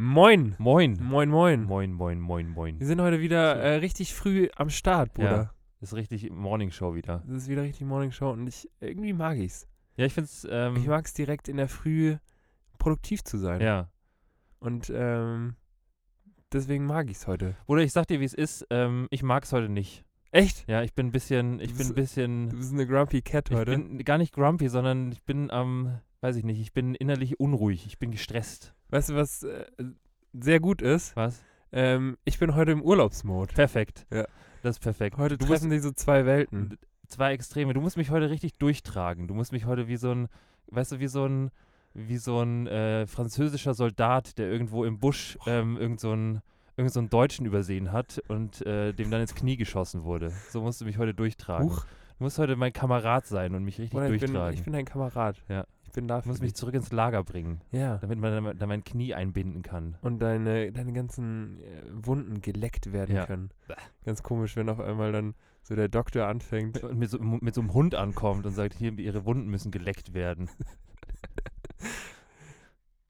Moin. Moin. Moin, moin. Moin, moin, moin, moin. Wir sind heute wieder äh, richtig früh am Start, Bruder. Ja, ist richtig Morning Show wieder. Das ist wieder richtig Morning Show und ich irgendwie mag ich's. Ja, ich find's, ähm, Ich mag es direkt in der Früh produktiv zu sein. ja. Und ähm, deswegen mag ich's heute. Oder ich sag dir, wie es ist, ähm, ich mag's heute nicht. Echt? Ja, ich bin ein bisschen, ich Du bin ein bist- bisschen, Du bist eine Grumpy Cat ich heute. bin gar nicht grumpy, sondern ich bin am, weiß ich nicht, ich bin innerlich unruhig, ich bin gestresst. Weißt du, was äh, sehr gut ist? Was? Ähm, ich bin heute im Urlaubsmod. Perfekt. Ja. Das ist perfekt. Heute du treffen so zwei Welten. zwei Extreme. Du musst mich heute richtig durchtragen. Du musst mich heute wie so ein, weißt du, wie so ein, wie so ein äh, französischer Soldat, der irgendwo im Busch ähm, irgend so einen, irgend so einen Deutschen übersehen hat und äh, dem dann ins Knie geschossen wurde. So musst du mich heute durchtragen. Huch. Du musst heute mein Kamerad sein und mich richtig Bruder, ich, bin, durchtragen. ich bin dein Kamerad. Ja. Ich bin da für musst mich zurück ins Lager bringen, Ja. damit man dann mein Knie einbinden kann. Und deine, deine ganzen äh, Wunden geleckt werden Ja. können. Ganz komisch, wenn auf einmal dann so der Doktor anfängt. Und mit so, mit so einem Hund ankommt und sagt, hier, ihre Wunden müssen geleckt werden.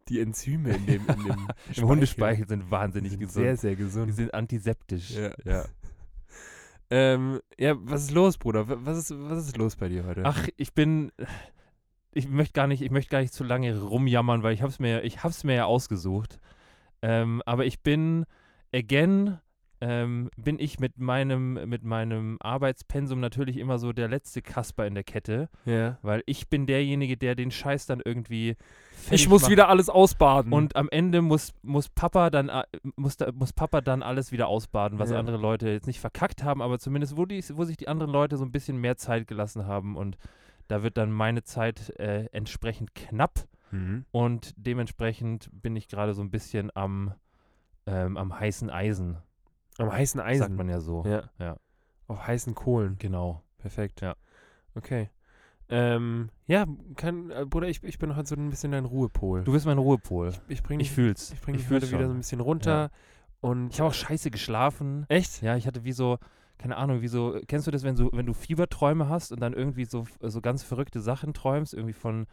Die Enzyme in dem, in dem Im Hundespeichel sind wahnsinnig sind gesund. sehr, sehr Die gesund. sind antiseptisch. Ja. ja. Ähm, ja, was ist los, Bruder? Was ist, was ist los bei dir heute? Ach, ich bin. Ich möchte gar nicht, ich möchte gar nicht zu lange rumjammern, weil ich hab's mir, ich hab's mir ja ausgesucht. Ähm, aber ich bin again ähm, bin ich mit meinem, mit meinem Arbeitspensum natürlich immer so der letzte Kasper in der Kette, ja. weil ich bin derjenige, der den Scheiß dann irgendwie. Ich muss macht. wieder alles ausbaden. Und am Ende muss, muss Papa dann a- muss, muss Papa dann alles wieder ausbaden, was Ja. andere Leute jetzt nicht verkackt haben, aber zumindest wo, die, wo sich die anderen Leute so ein bisschen mehr Zeit gelassen haben und da wird dann meine Zeit äh, entsprechend knapp mhm. und dementsprechend bin ich gerade so ein bisschen am, ähm, am heißen Eisen, am heißen Eisen. sagt man ja so. Ja. Ja. Auf heißen Kohlen. Genau. Perfekt. Ja. Okay. Ähm, ja, kann, äh, Bruder, ich, ich bin heute so ein bisschen dein Ruhepol. Du bist mein Ruhepol. ich bringe Ich fühl's. ich bring ich dich fühl's heute wieder so ein bisschen runter. Und Ich habe auch scheiße geschlafen. echt? Ja, ich hatte wie so, keine Ahnung, wie kennst du das, wenn, so, wenn du Fieberträume hast und dann irgendwie so, so ganz verrückte Sachen träumst, irgendwie von,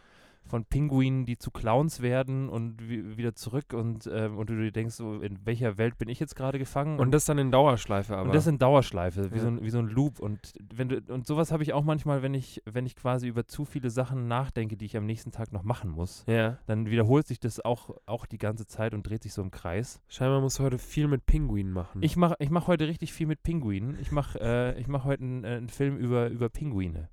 von Pinguinen, die zu Clowns werden und wie, wieder zurück und, ähm, und du dir denkst, so, in welcher Welt bin ich jetzt gerade gefangen? Und das dann in Dauerschleife, aber. und das in Dauerschleife, wie, Ja. so ein, wie so ein Loop. Und wenn du, und sowas habe ich auch manchmal, wenn ich, wenn ich quasi über zu viele Sachen nachdenke, die ich am nächsten Tag noch machen muss. ja. Dann wiederholt sich das auch, auch die ganze Zeit und dreht sich so im Kreis. Scheinbar musst du heute viel mit Pinguinen machen. Ich mache ich mach heute richtig viel mit Pinguinen. Ich mache äh, ich mach heute einen, äh, einen Film über, über Pinguine.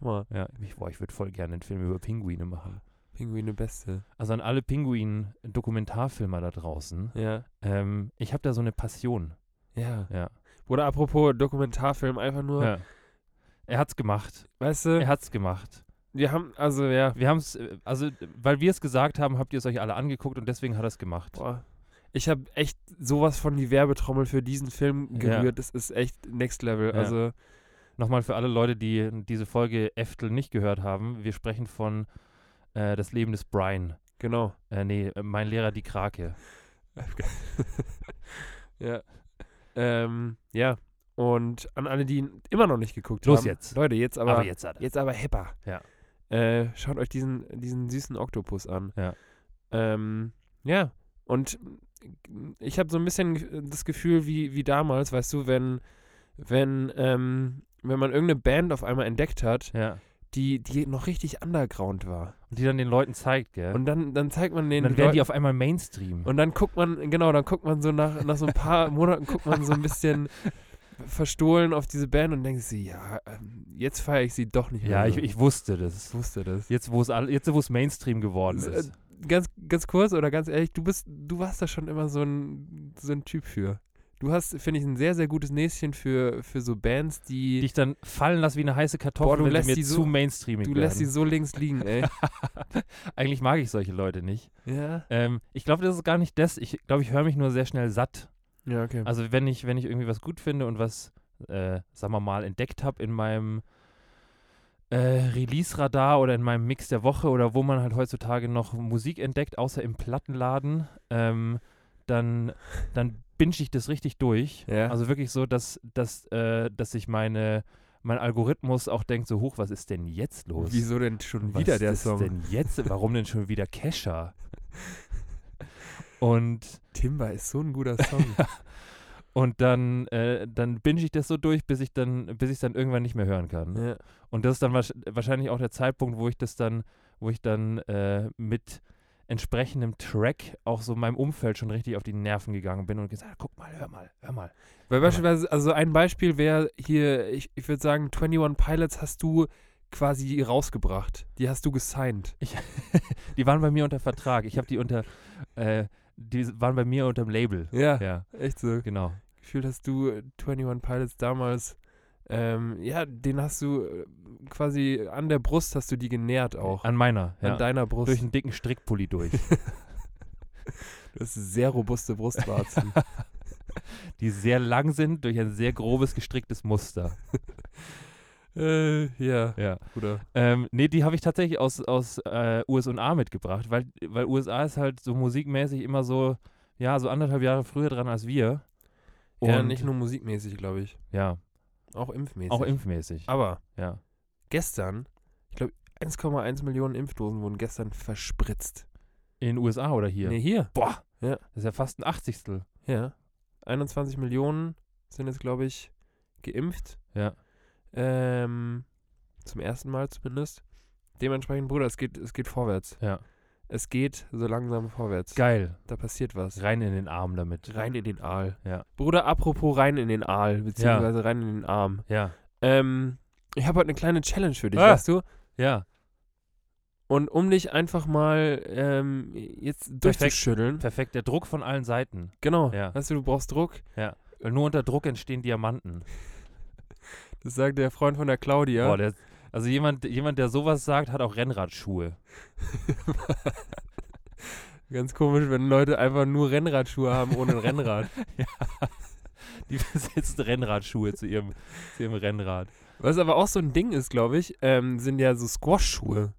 Hammer. Ja, ich, boah, ich würde voll gerne einen Film über Pinguine machen. Pinguine Beste. Also an alle Pinguin-Dokumentarfilmer da draußen. Ja. Ähm, ich habe da so eine Passion. Ja. Ja. Oder apropos Dokumentarfilm, einfach nur, ja. Er hat's gemacht. weißt du, Er hat's gemacht. wir haben, also ja, Wir haben es, also weil wir es gesagt haben, habt ihr es euch alle angeguckt und deswegen hat er es gemacht. boah, ich habe echt sowas von die Werbetrommel für diesen Film Ja. gerührt. Das ist echt Next Level. Ja. Also, Nochmal für alle Leute, die diese Folge Eftel nicht gehört haben. Wir sprechen von äh, Das Leben des Brian. genau. Äh, nee, äh, mein Lehrer die Krake. ja. Ähm, ja. Und an alle, die ihn immer noch nicht geguckt Los haben. jetzt. Leute, jetzt aber, Aber jetzt jetzt aber hipper. Ja. Äh, schaut euch diesen, diesen süßen Oktopus an. Ja. Ähm, ja. Und ich habe so ein bisschen das Gefühl wie, wie damals, weißt du, wenn, wenn, ähm, wenn man irgendeine Band auf einmal entdeckt hat, Ja. die, die noch richtig underground war. Und die dann den Leuten zeigt, gell? Und dann, dann zeigt man den dann werden die Leuten- auf einmal Mainstream. und dann guckt man, genau, dann guckt man so nach, nach so ein paar Monaten, guckt man so ein bisschen verstohlen auf diese Band und denkt sich, ja, ähm, jetzt feiere ich sie doch nicht mehr. ja, ich, ich wusste das. Ich wusste das. Jetzt, wo es jetzt, wo es Mainstream geworden ist. äh, Ganz, ganz kurz oder ganz ehrlich, du bist, du warst da schon immer so ein, so ein Typ für. Du hast, finde ich, ein sehr, sehr gutes Näschen für, für so Bands, die. Die ich dann fallen lasse wie eine heiße Kartoffel, Boah, du lässt sie so- zu mainstreamig du werden. lässt sie so links liegen, ey. Eigentlich mag ich solche Leute nicht. ja. Ähm, ich glaube, das ist gar nicht das. Ich glaube, ich höre mich nur sehr schnell satt. Ja, okay. Also wenn ich, wenn ich irgendwie was gut finde und was, äh, sagen wir mal, entdeckt habe in meinem äh, Release-Radar oder in meinem Mix der Woche oder wo man halt heutzutage noch Musik entdeckt, außer im Plattenladen, ähm, dann, dann binge ich das richtig durch. Ja. Also wirklich so, dass, dass, äh, dass sich meine, mein Algorithmus auch denkt, so hoch, was ist denn jetzt los? Wieso denn schon was wieder der ist Song? denn jetzt? Warum denn schon wieder Kesha? Und Timber ist so ein guter Song. Und dann, äh, dann binge ich das so durch, bis ich dann, bis ich dann irgendwann nicht mehr hören kann. ja. Und das ist dann wahrsch- wahrscheinlich auch der Zeitpunkt, wo ich das dann, wo ich dann äh, mit entsprechendem Track auch so meinem Umfeld schon richtig auf die Nerven gegangen bin und gesagt, guck mal, hör mal, hör mal. Weil beispielsweise, also ein Beispiel wäre hier, ich, ich würde sagen, 21 Pilots hast du quasi rausgebracht. Die hast du gesigned. Die waren bei mir unter Vertrag. Ich habe die unter, äh, die waren bei mir unter dem Label. Ja, Ja, echt so. genau. Gefühlt hast du äh, 21 Pilots damals, ähm, ja, den hast du äh, quasi an der Brust hast du die genährt auch. An meiner, An ja. deiner Brust. Durch einen dicken Strickpulli durch. du hast sehr robuste Brustwarzen. die sehr lang sind, durch ein sehr grobes gestricktes Muster. äh, ja, Ja. Bruder. Ähm, nee, die habe ich tatsächlich aus, aus äh, USA mitgebracht, weil, weil USA ist halt so musikmäßig immer so, ja, so anderthalb Jahre früher dran als wir. Ja, nicht nur musikmäßig, glaube ich. Ja, Auch impfmäßig. auch impfmäßig. Aber Ja. gestern, ich glaube, 1,1 Millionen Impfdosen wurden gestern verspritzt. In den USA oder hier? Nee, hier. Boah, Ja. das ist ja fast ein Achtzigstel. Ja. 21 Millionen sind jetzt, glaube ich, geimpft. Ja. Ähm, zum ersten Mal zumindest. Dementsprechend, Bruder, es geht, es geht vorwärts. Ja. Es geht so langsam vorwärts. Geil. Da passiert was. Rein in den Arm damit. Rein in den Aal. Ja. Bruder, apropos rein in den Aal, beziehungsweise rein in den Arm. Ja. Ähm, ich habe heute eine kleine Challenge für dich, Ah. weißt du? Ja. Und um dich einfach mal ähm, jetzt durchzuschütteln. Perfekt. Der Druck von allen Seiten. Genau. Ja. Weißt du, du brauchst Druck. Weil nur unter Druck entstehen Diamanten. Das sagt der Freund von der Claudia. Boah, der, also jemand, jemand, der sowas sagt, hat auch Rennradschuhe. Ganz komisch, wenn Leute einfach nur Rennradschuhe haben ohne Rennrad. Die besitzen Rennradschuhe zu ihrem, zu ihrem Rennrad. Was aber auch so ein Ding ist, glaube ich, ähm, sind ja so Squash-Schuhe.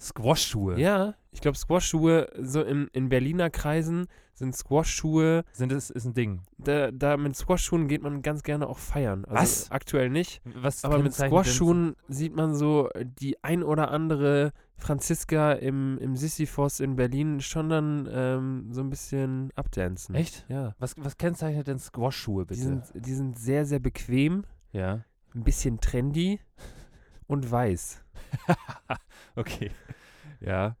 Squash-Schuhe. Ja, ich glaube Squash-Schuhe, so in, in Berliner Kreisen sind Squash-Schuhe, Sind das ist ein Ding. da, da mit Squash-Schuhen geht man ganz gerne auch feiern. Also Was? Aktuell nicht. Was Aber mit Squash-Schuhen sieht man so die ein oder andere Franziska im, im Sisyphos in Berlin schon dann ähm, so ein bisschen abdancen. Echt? Ja. Was, was kennzeichnet denn Squash-Schuhe Die bitte? sind, die sind sehr, sehr bequem, ja. ein bisschen trendy und weiß. Okay. Ja.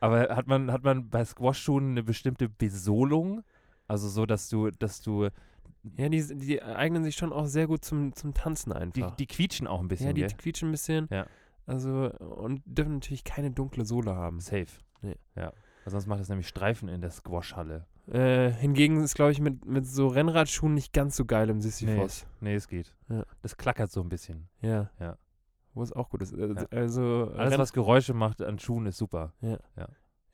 Aber hat man, hat man bei Squash-Schuhen eine bestimmte Besohlung? Also so, dass du, dass du, Ja, die, die eignen sich schon auch sehr gut zum, zum Tanzen die, einfach. die quietschen auch ein bisschen, ja, die gell? quietschen ein bisschen. Ja. Also, und dürfen natürlich keine dunkle Sohle haben. Safe. Nee. Ja. Weil sonst macht es nämlich Streifen in der Squash-Halle. Äh, hingegen ist, glaube ich, mit, mit so Rennradschuhen nicht ganz so geil im Sisyphos. Nee, es geht. Ja. Das klackert so ein bisschen. Ja. Ja. Wo es auch gut ist. Äh, Ja. Also, Alles, was Geräusche macht an Schuhen, ist super.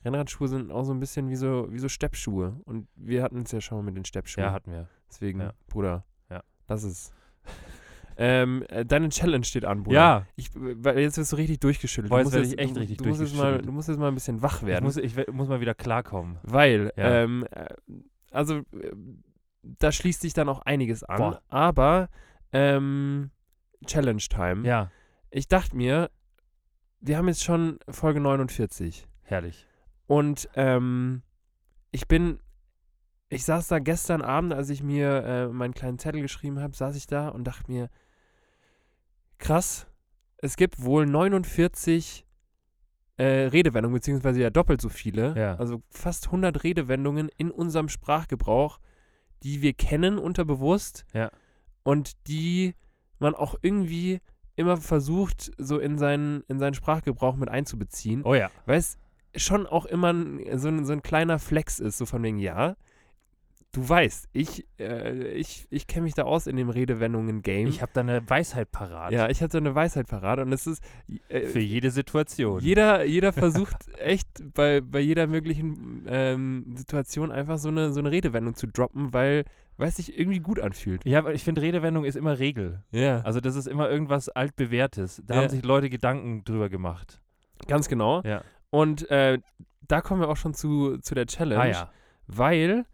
Rennradschuhe sind auch so ein bisschen wie so, wie so Steppschuhe. Und wir hatten es ja schon mal mit den Steppschuhen. Ja, hatten wir. Deswegen, Ja. Bruder, Ja. lass es. ähm, äh, deine Challenge steht an, Bruder. Ja, Ich, weil jetzt wirst du richtig durchgeschüttelt. Boah, Du jetzt musst werd ich echt du, richtig du musst jetzt mal, durchgeschüttelt. Du musst jetzt mal ein bisschen wach ich werden. muss, ich muss mal wieder klarkommen. Weil, Ja. ähm, äh, also, da schließt sich dann auch einiges an. Boah. Aber, ähm, Challenge Time. Ja, Ich dachte mir, wir haben jetzt schon Folge 49. herrlich. Und, ähm, ich bin, ich saß da gestern Abend, als ich mir äh, meinen kleinen Zettel geschrieben habe, saß ich da und dachte mir, krass, es gibt wohl 49 äh, Redewendungen, beziehungsweise ja doppelt so viele, Ja. also fast 100 Redewendungen in unserem Sprachgebrauch, die wir kennen unterbewusst Ja. und die man auch irgendwie immer versucht, so in seinen, in seinen Sprachgebrauch mit einzubeziehen Oh ja. weil es schon auch immer so, ein, so ein kleiner Flex ist, so von wegen, ja, du weißt, ich, äh, ich, ich kenne mich da aus in dem Redewendungen-Game. Ich habe da eine Weisheit parat. ja, ich hatte eine Weisheit parat und es ist äh, Für jede Situation. jeder, jeder versucht echt bei, bei jeder möglichen ähm, Situation einfach so eine, so eine Redewendung zu droppen, weil weil es sich irgendwie gut anfühlt. ja, aber ich finde, Redewendung ist immer Regel. Ja. Also das ist immer irgendwas altbewährtes. Da Ja. haben sich Leute Gedanken drüber gemacht. Ganz genau. Ja. Und äh, da kommen wir auch schon zu, zu der Challenge. Ah ja. Weil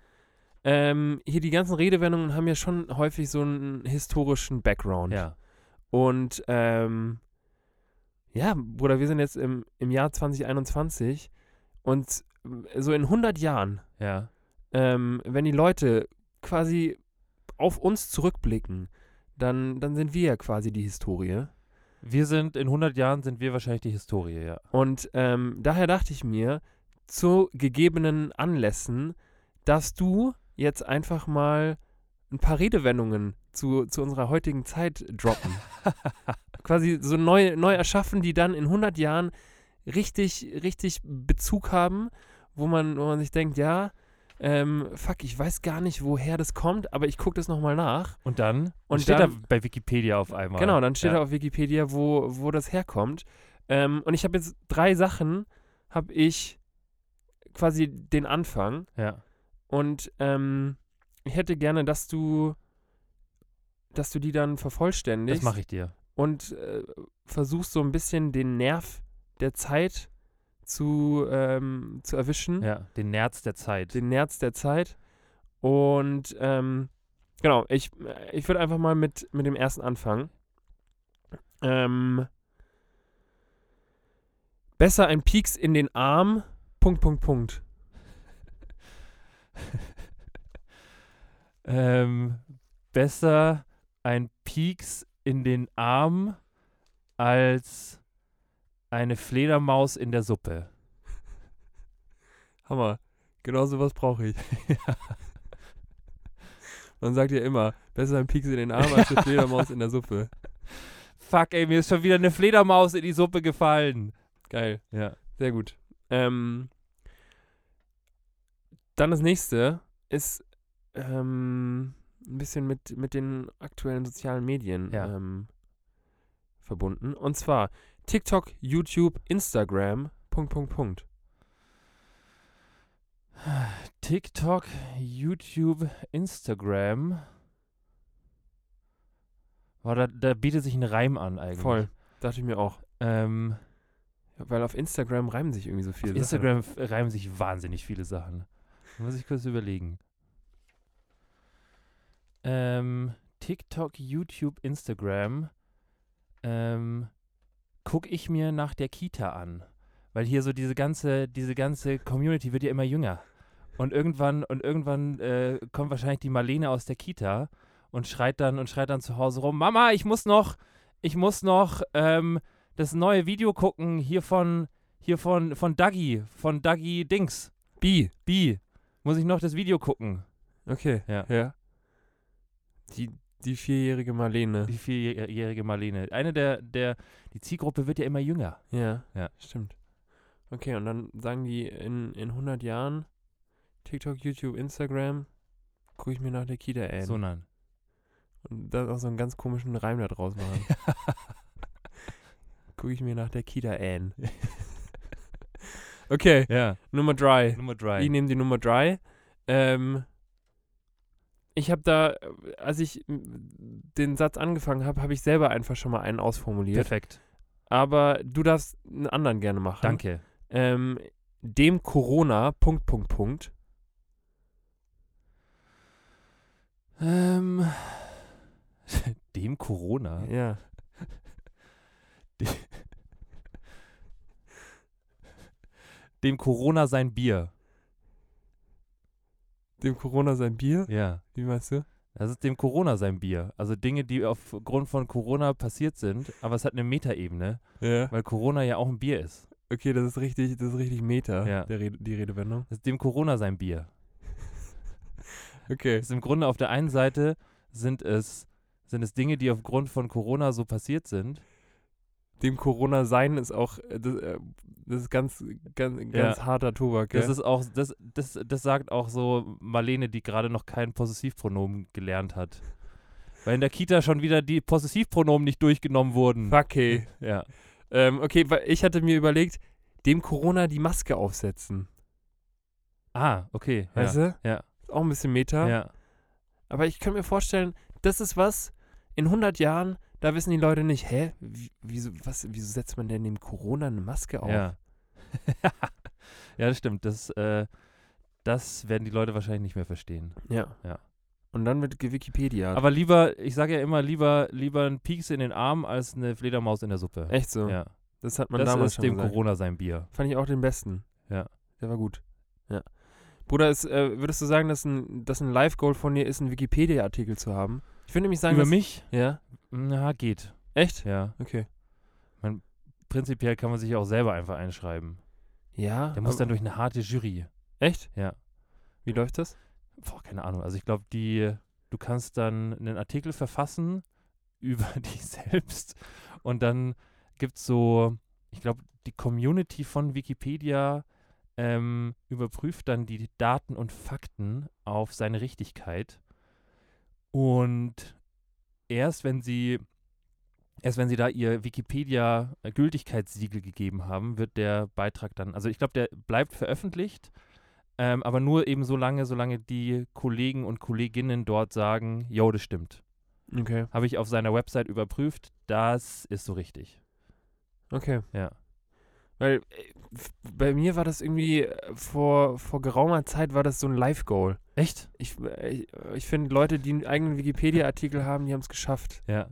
ähm, hier die ganzen Redewendungen haben ja schon häufig so einen historischen Background. Ja. Und ähm, ja, Bruder, wir sind jetzt im, im Jahr 2021 und so in 100 Jahren, Ja. ähm, wenn die Leute quasi auf uns zurückblicken, dann, dann sind wir ja quasi die Historie. Wir sind, in 100 Jahren sind wir wahrscheinlich die Historie, ja. Und ähm, daher dachte ich mir, zu gegebenen Anlässen, dass du jetzt einfach mal ein paar Redewendungen zu, zu unserer heutigen Zeit droppen. Quasi so neu, neu erschaffen, die dann in 100 Jahren richtig, richtig Bezug haben, wo man, wo man sich denkt, ja, ähm, fuck, ich weiß gar nicht, woher das kommt, aber ich gucke das nochmal nach. Und dann? Und steht dann- da bei Wikipedia auf einmal. Genau, dann steht ja. da auf Wikipedia, wo, wo das herkommt. Ähm, und ich habe jetzt drei Sachen, habe ich quasi den Anfang. Ja. Und ähm, ich hätte gerne, dass du, dass du die dann vervollständigst Das mache ich dir. und äh, versuchst so ein bisschen den Nerv der Zeit zu, ähm, zu erwischen Ja. Den Nerz der Zeit. den Nerz der Zeit. Und ähm, genau, ich, ich würde einfach mal mit, mit dem ersten anfangen. Ähm, besser ein Pieks in den Arm. Punkt, Punkt, Punkt. ähm, besser ein Pieks in den Arm als eine Fledermaus in der Suppe. Hammer. Genau sowas brauche ich. Man sagt ja immer, besser ein Pieks in den Arm als eine Fledermaus in der Suppe. Fuck, ey, mir ist schon wieder eine Fledermaus in die Suppe gefallen. Geil. Ja. Sehr gut. Ähm, dann das nächste ist ähm, ein bisschen mit, mit den aktuellen sozialen Medien Ja. ähm, verbunden. Und zwar TikTok, YouTube, Instagram, Punkt, Punkt, Punkt. TikTok, YouTube, Instagram. Boah, da, da bietet sich ein Reim an eigentlich. Voll. Dachte ich mir auch. Ähm, Weil auf Instagram reimen sich irgendwie so viele auf Instagram reimen sich wahnsinnig viele Sachen. Muss ich kurz überlegen. Ähm, TikTok, YouTube, Instagram. Ähm, guck ich mir nach der Kita an. Weil hier so diese ganze, diese ganze Community wird ja immer jünger. Und irgendwann, und irgendwann äh, kommt wahrscheinlich die Marlene aus der Kita und schreit dann und schreit dann zu Hause rum, Mama, ich muss noch, ich muss noch ähm, das neue Video gucken hier von, hier von, von Dagi, von Dagi Dings. B. B. Muss ich noch das Video gucken? Okay. Ja. ja. Die, die vierjährige Marlene. Die vierjährige Marlene. Eine der, der, die Zielgruppe wird ja immer jünger. Ja. Ja. Stimmt. Okay, und dann sagen die in, in 100 Jahren TikTok, YouTube, Instagram, gucke ich mir nach der Kita an. So nein. Und dann auch so einen ganz komischen Reim da draus machen. gucke ich mir nach der Kita an. okay, Ja. Nummer drei. Nummer drei. Ich nehme die Nummer drei. Ähm, ich habe da, als ich den Satz angefangen habe, habe ich selber einfach schon mal einen ausformuliert. Perfekt. Aber du darfst einen anderen gerne machen. Danke. Ähm, dem Corona, Punkt, Punkt, Punkt. Ähm, dem Corona. Ja. Dem Corona sein Bier. Dem Corona sein Bier? Ja. Wie meinst du? Das ist dem Corona sein Bier. Also Dinge, die aufgrund von Corona passiert sind, aber es hat eine Metaebene, Ja. weil Corona ja auch ein Bier ist. Okay, das ist richtig, das ist richtig Meta, Ja. der Rede, die Redewendung. Das ist dem Corona sein Bier. Okay. Das ist im Grunde auf der einen Seite sind es, sind es Dinge, die aufgrund von Corona so passiert sind. Dem Corona sein ist auch, äh, das, äh, das ist ganz, ganz, ganz harter Tobak. Das gell? ist auch, das, das, das sagt auch so Marlene, die gerade noch kein Possessivpronomen gelernt hat. Weil in der Kita schon wieder die Possessivpronomen nicht durchgenommen wurden. Fuck, ey. Ja. Ähm, okay, weil ich hatte mir überlegt, dem Corona die Maske aufsetzen. Ah, okay. Ja. Weißt du? Ja. Auch ein bisschen Meta. ja. Aber ich könnte mir vorstellen, das ist was, in 100 Jahren, da wissen die Leute nicht, hä, wie, wieso, was, wieso setzt man denn dem Corona eine Maske auf? Ja. ja, das stimmt. Das, äh, das werden die Leute wahrscheinlich nicht mehr verstehen. Ja. Ja. Und dann wird Wikipedia. Aber lieber, ich sage ja immer, lieber, lieber ein Pieks in den Arm als eine Fledermaus in der Suppe. Echt so. Ja. Das hat man Das damals ist schon dem gesagt. Corona sein Bier. Fand ich auch den besten. Ja. Der war gut. Ja. Bruder, ist, äh, würdest du sagen, dass ein, dass ein Live-Goal von dir ist, einen Wikipedia-Artikel zu haben? Ich würde nämlich sagen, Über dass, mich? Ja. Na, geht. Echt? Ja. Okay. Prinzipiell kann man sich auch selber einfach einschreiben. Ja. Der muss dann durch eine harte Jury. Echt? Ja. Wie läuft das? Boah, keine Ahnung. Also ich glaube, die, du kannst dann einen Artikel verfassen über dich selbst und dann gibt es so, ich glaube, die Community von Wikipedia ähm, überprüft dann die Daten und Fakten auf seine Richtigkeit und erst wenn sie erst wenn sie da ihr Wikipedia Gültigkeitssiegel gegeben haben, wird der Beitrag dann, also ich glaube, der bleibt veröffentlicht, ähm, aber nur eben so lange, solange die Kollegen und Kolleginnen dort sagen, jo, das stimmt. Okay. Habe ich auf seiner Website überprüft, das ist so richtig. Okay. Ja. Weil äh, bei mir war das irgendwie äh, vor, vor geraumer Zeit war das so ein Live-Goal. Echt? Ich, äh, ich, ich finde, Leute, die einen eigenen Wikipedia-Artikel haben, die haben es geschafft. Ja.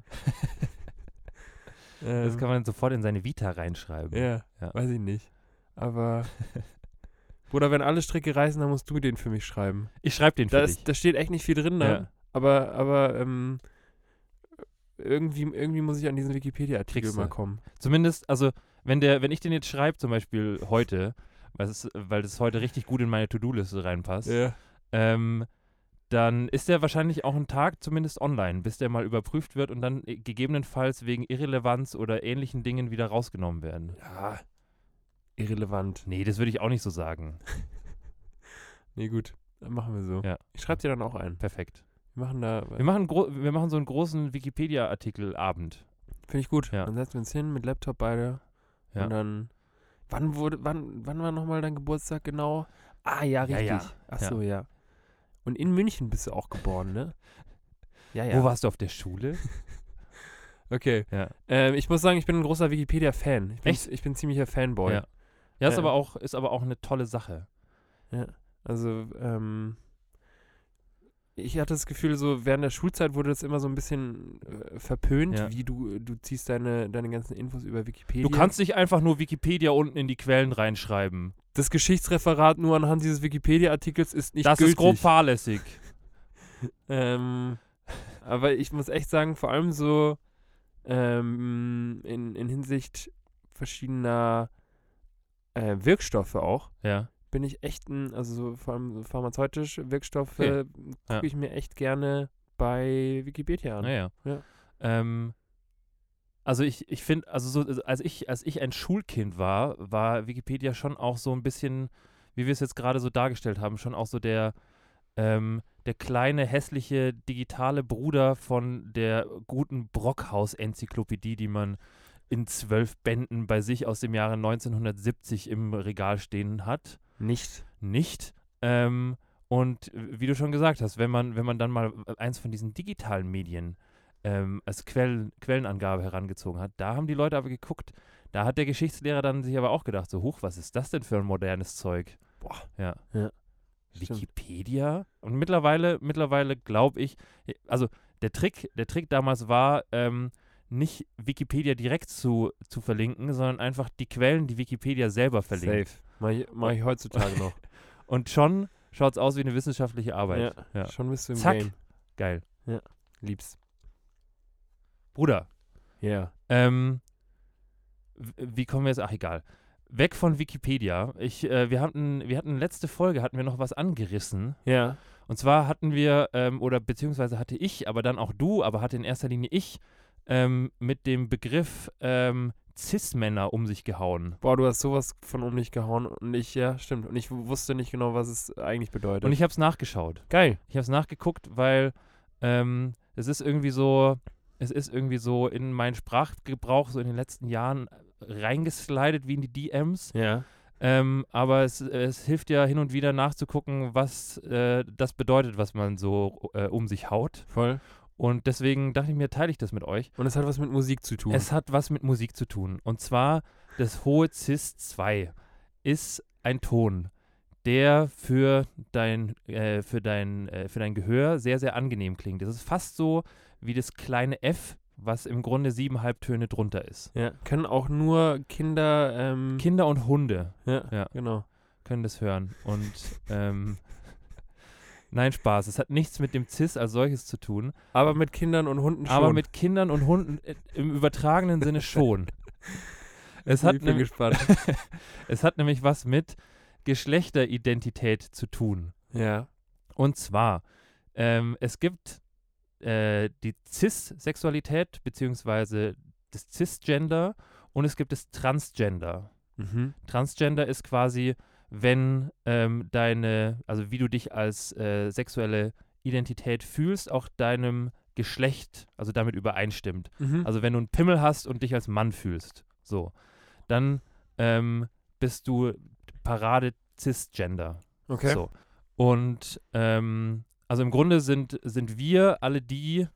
Das kann man sofort in seine Vita reinschreiben. Ja, Ja. weiß ich nicht. Aber, Bruder, wenn alle Stricke reißen, dann musst du den für mich schreiben. Ich schreibe den für Da, dich. ist, da steht echt nicht viel drin, ne? Ja. Aber, aber ähm, irgendwie, irgendwie muss ich an diesen Wikipedia-Artikel mal kommen. Zumindest, also, wenn der, wenn ich den jetzt schreibe, zum Beispiel heute, weil es, weil das heute richtig gut in meine To-Do-Liste reinpasst, Ja. ähm, dann ist der wahrscheinlich auch einen Tag zumindest online, bis der mal überprüft wird und dann äh, gegebenenfalls wegen Irrelevanz oder ähnlichen Dingen wieder rausgenommen werden. ja. Irrelevant. Nee, das würde ich auch nicht so sagen. Nee, gut. Dann machen wir so. Ja. Ich schreibe dir dann auch ein. Perfekt. Wir machen da. Wir machen, wir machen so einen großen Wikipedia-Artikel-Abend. Finde ich gut. Ja. Dann setzen wir uns hin mit Laptop beide. Ja. Und dann. Wann wurde, wann, wann war nochmal dein Geburtstag genau? Ah ja, Ja, richtig. ja. Ach so, ja. Und in München bist du auch geboren, ne? Ja, ja. Wo warst du auf der Schule? Okay. Ja. Ähm, ich muss sagen, ich bin ein großer Wikipedia-Fan. Ich bin, Echt? Ich bin ziemlicher Fanboy. Ja. Ja, ist, Ja. aber auch, ist aber auch eine tolle Sache. Also, ähm, ich hatte das Gefühl, so während der Schulzeit wurde das immer so ein bisschen äh, verpönt, Ja. wie du, du ziehst deine, deine ganzen Infos über Wikipedia. Du kannst nicht einfach nur Wikipedia unten in die Quellen reinschreiben. das Geschichtsreferat nur anhand dieses Wikipedia-Artikels ist nicht das gültig. ist grob fahrlässig. Ähm, aber ich muss echt sagen, vor allem so ähm, in, in Hinsicht verschiedener äh, Wirkstoffe auch, Ja. Bin ich echt ein, also so vor allem pharmazeutisch Wirkstoffe Okay. gucke Ja. ich mir echt gerne bei Wikipedia an. Naja. Ja. Ähm, also ich, ich finde, also so, als ich, als ich ein Schulkind war, war Wikipedia schon auch so ein bisschen, wie wir es jetzt gerade so dargestellt haben, schon auch so der, ähm, der kleine, hässliche, digitale Bruder von der guten Brockhaus-Enzyklopädie, die man in zwölf Bänden bei sich aus dem Jahre 1970 im Regal stehen hat Nicht. nicht. Ähm, und wie du schon gesagt hast, wenn man, wenn man dann mal eins von diesen digitalen Medien ähm, als Quellen, Quellenangabe herangezogen hat, da haben die Leute aber geguckt. Da hat der Geschichtslehrer dann sich aber auch gedacht, so, huch, was ist das denn für ein modernes Zeug? Boah. Ja. Ja. Wikipedia? Und mittlerweile, mittlerweile glaube ich, also der Trick, der Trick damals war, ähm, nicht Wikipedia direkt zu, zu verlinken, sondern einfach die Quellen, die Wikipedia selber verlinkt. Safe. Mach ich, mach ich heutzutage noch. Und schon schaut es aus wie eine wissenschaftliche Arbeit. ja, Ja. Schon bist du im Zack. Game. Geil. Lieb's. Bruder, Ja. ähm, w- wie kommen wir jetzt? Ach, egal. Weg von Wikipedia. Ich, äh, wir, hatten, wir hatten letzte Folge, hatten wir noch was angerissen. Ja. Und zwar hatten wir, ähm, oder beziehungsweise hatte ich, aber dann auch du, aber hatte in erster Linie ich, ähm, mit dem Begriff ähm, Cis-Männer um sich gehauen. Boah, du hast sowas von um dich gehauen und ich, ja, stimmt. Und ich wusste nicht genau, was es eigentlich bedeutet. Und ich habe es nachgeschaut. Geil. Ich habe es nachgeguckt, weil ähm, es ist irgendwie so, es ist irgendwie so in meinen Sprachgebrauch so in den letzten Jahren reingeslidet wie in die DMs. Ja. Ähm, aber es, es hilft ja hin und wieder nachzugucken, was äh, das bedeutet, was man so äh, um sich haut. Voll. Und deswegen dachte ich mir, teile ich das mit euch. Und es hat was mit Musik zu tun. Es hat was mit Musik zu tun. Und zwar das hohe Cis 2 ist ein Ton, der für dein, äh, für dein, äh, für dein Gehör sehr, sehr angenehm klingt. Das ist fast so wie das kleine F, was im Grunde sieben Halbtöne drunter ist. ja. Können auch nur Kinder, ähm, Kinder und Hunde ja, Ja. genau. können das hören. Und ähm, nein, Spaß. Es hat nichts mit dem Cis als solches zu tun. Aber mit Kindern und Hunden schon. Aber mit Kindern und Hunden äh, im übertragenen Sinne schon. Es hat, ich bin nem- gespannt. es hat nämlich was mit Geschlechteridentität zu tun. ja. Und zwar, ähm, es gibt äh, die Cis-Sexualität beziehungsweise das Cisgender und es gibt das Transgender. Mhm. Transgender ist quasi, wenn ähm, deine, also wie du dich als äh, sexuelle Identität fühlst, auch deinem Geschlecht, also damit übereinstimmt. Mhm. Also wenn du einen Pimmel hast und dich als Mann fühlst, so, dann ähm, bist du Parade Cisgender. okay. So. Und ähm, also im Grunde sind, sind wir alle die,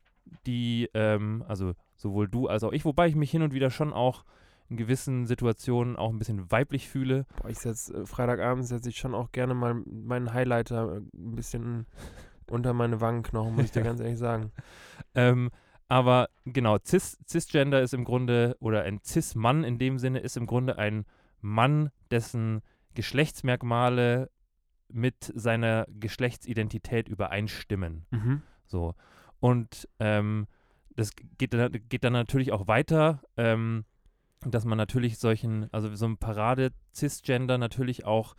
die, ähm, also sowohl du als auch ich, wobei ich mich hin und wieder schon auch in gewissen Situationen auch ein bisschen weiblich fühle. Boah, ich setz, äh, Freitagabend setze ich schon auch gerne mal meinen Highlighter äh, ein bisschen unter meine Wangenknochen, muss ich dir ganz ehrlich sagen. Ähm, aber genau, Cis, Cisgender ist im Grunde, oder ein Cis-Mann in dem Sinne ist im Grunde ein Mann, dessen Geschlechtsmerkmale mit seiner Geschlechtsidentität übereinstimmen. Mhm. So. Und ähm, das geht, dann- geht dann natürlich auch weiter, ähm, dass man natürlich solchen, also so ein Parade-Cisgender natürlich auch,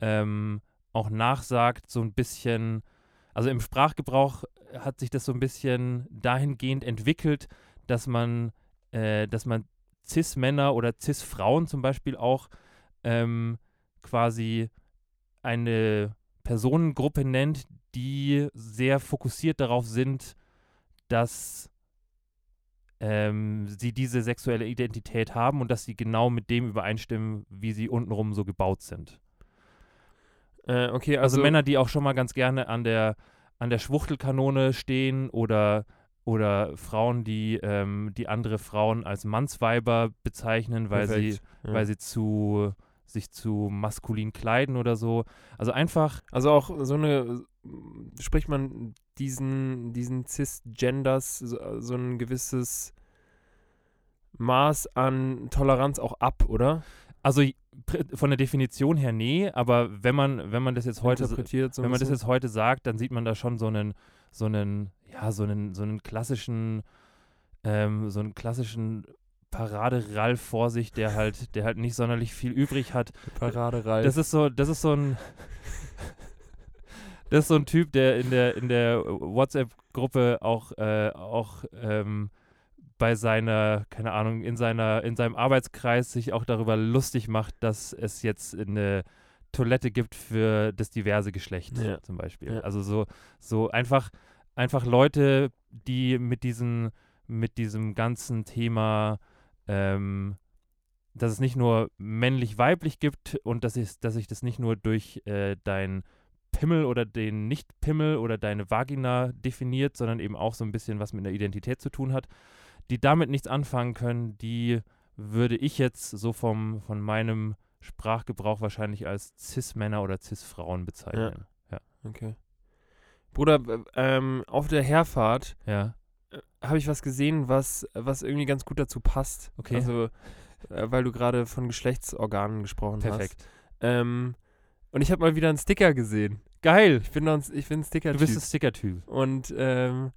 ähm, auch nachsagt, so ein bisschen, also im Sprachgebrauch hat sich das so ein bisschen dahingehend entwickelt, dass man, äh, dass man Cis-Männer oder Cis-Frauen zum Beispiel auch ähm, quasi eine Personengruppe nennt, die sehr fokussiert darauf sind, dass ähm, sie diese sexuelle Identität haben und dass sie genau mit dem übereinstimmen, wie sie untenrum so gebaut sind. Äh, okay, Also, also, Männer, die auch schon mal ganz gerne an der, an der Schwuchtelkanone stehen oder, oder Frauen, die, ähm, die andere Frauen als Mannsweiber bezeichnen, weil sie. Ja. weil sie zu sich zu maskulin kleiden oder so. Also einfach, Also auch so eine, spricht man diesen, diesen Cisgenders so, so ein gewisses Maß an Toleranz auch ab, oder? also von der Definition her nee, aber wenn man, wenn man das jetzt heute, so wenn man das jetzt heute sagt, dann sieht man da schon so einen, so einen, ja, so einen, so einen klassischen, ähm, so einen klassischen Parade-Ralf vor sich, der halt, der halt nicht sonderlich viel übrig hat. Parade Ralf. Das ist so, das ist so ein, das ist so ein Typ, der in der, in der WhatsApp-Gruppe auch, äh, auch ähm, bei seiner, keine Ahnung, in seiner, in seinem Arbeitskreis sich auch darüber lustig macht, dass es jetzt eine Toilette gibt für das diverse Geschlecht Ja. zum Beispiel. Ja. Also so, so einfach, einfach Leute, die mit diesen, mit diesem ganzen Thema, ähm, dass es nicht nur männlich-weiblich gibt und dass ich, dass ich das nicht nur durch äh, dein Pimmel oder den Nicht-Pimmel oder deine Vagina definiert, sondern eben auch so ein bisschen was mit einer Identität zu tun hat, die damit nichts anfangen können, die würde ich jetzt so vom, von meinem Sprachgebrauch wahrscheinlich als Cis-Männer oder Cis-Frauen bezeichnen. Ja. Okay. Bruder, ähm, auf der Herfahrt ja. habe ich was gesehen, was, was irgendwie ganz gut dazu passt. Okay. Also, äh, weil du gerade von Geschlechtsorganen gesprochen Perfekt. hast. Ähm, und ich habe mal wieder einen Sticker gesehen. Geil. Ich bin, noch ein, ich bin ein sticker Du bist ein Sticker-Typ. Und ähm,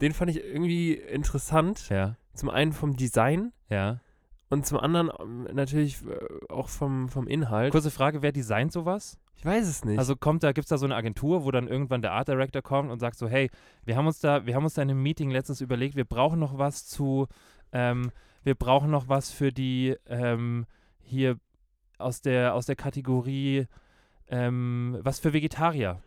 den fand ich irgendwie interessant. Ja. Zum einen vom Design Ja. und zum anderen ähm, natürlich äh, auch vom, vom Inhalt. Kurze Frage, wer designt sowas? Ich weiß es nicht. Also kommt da, gibt es da so eine Agentur, wo dann irgendwann der Art Director kommt und sagt so, hey, wir haben uns da, wir haben uns da in einem Meeting letztens überlegt, wir brauchen noch was zu, ähm, wir brauchen noch was für die ähm, hier aus der, aus der Kategorie ähm, was für Vegetarier.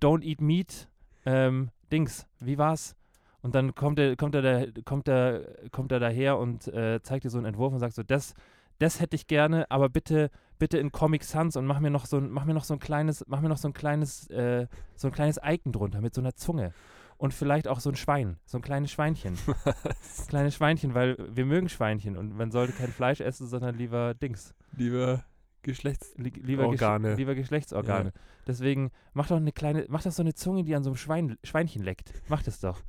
Don't eat meat. Ähm, Dings, wie war's? Und dann kommt er, kommt er, da, kommt er, kommt er daher und äh, zeigt dir so einen Entwurf und sagt so, das, das hätte ich gerne, aber bitte, bitte in Comic Sans und mach mir noch so ein, mach mir noch so ein kleines, mach mir noch so ein kleines, äh, so ein kleines Icon drunter mit so einer Zunge. Und vielleicht auch so ein Schwein, so ein kleines Schweinchen. Kleines Schweinchen, weil wir mögen Schweinchen und man sollte kein Fleisch essen, sondern lieber Dings. Lieber Geschlechts... Li lieber, Organe. Gesch lieber Geschlechtsorgane. Deswegen mach doch eine kleine, mach doch so eine Zunge, die an so einem Schwein, Schweinchen leckt. Mach das doch.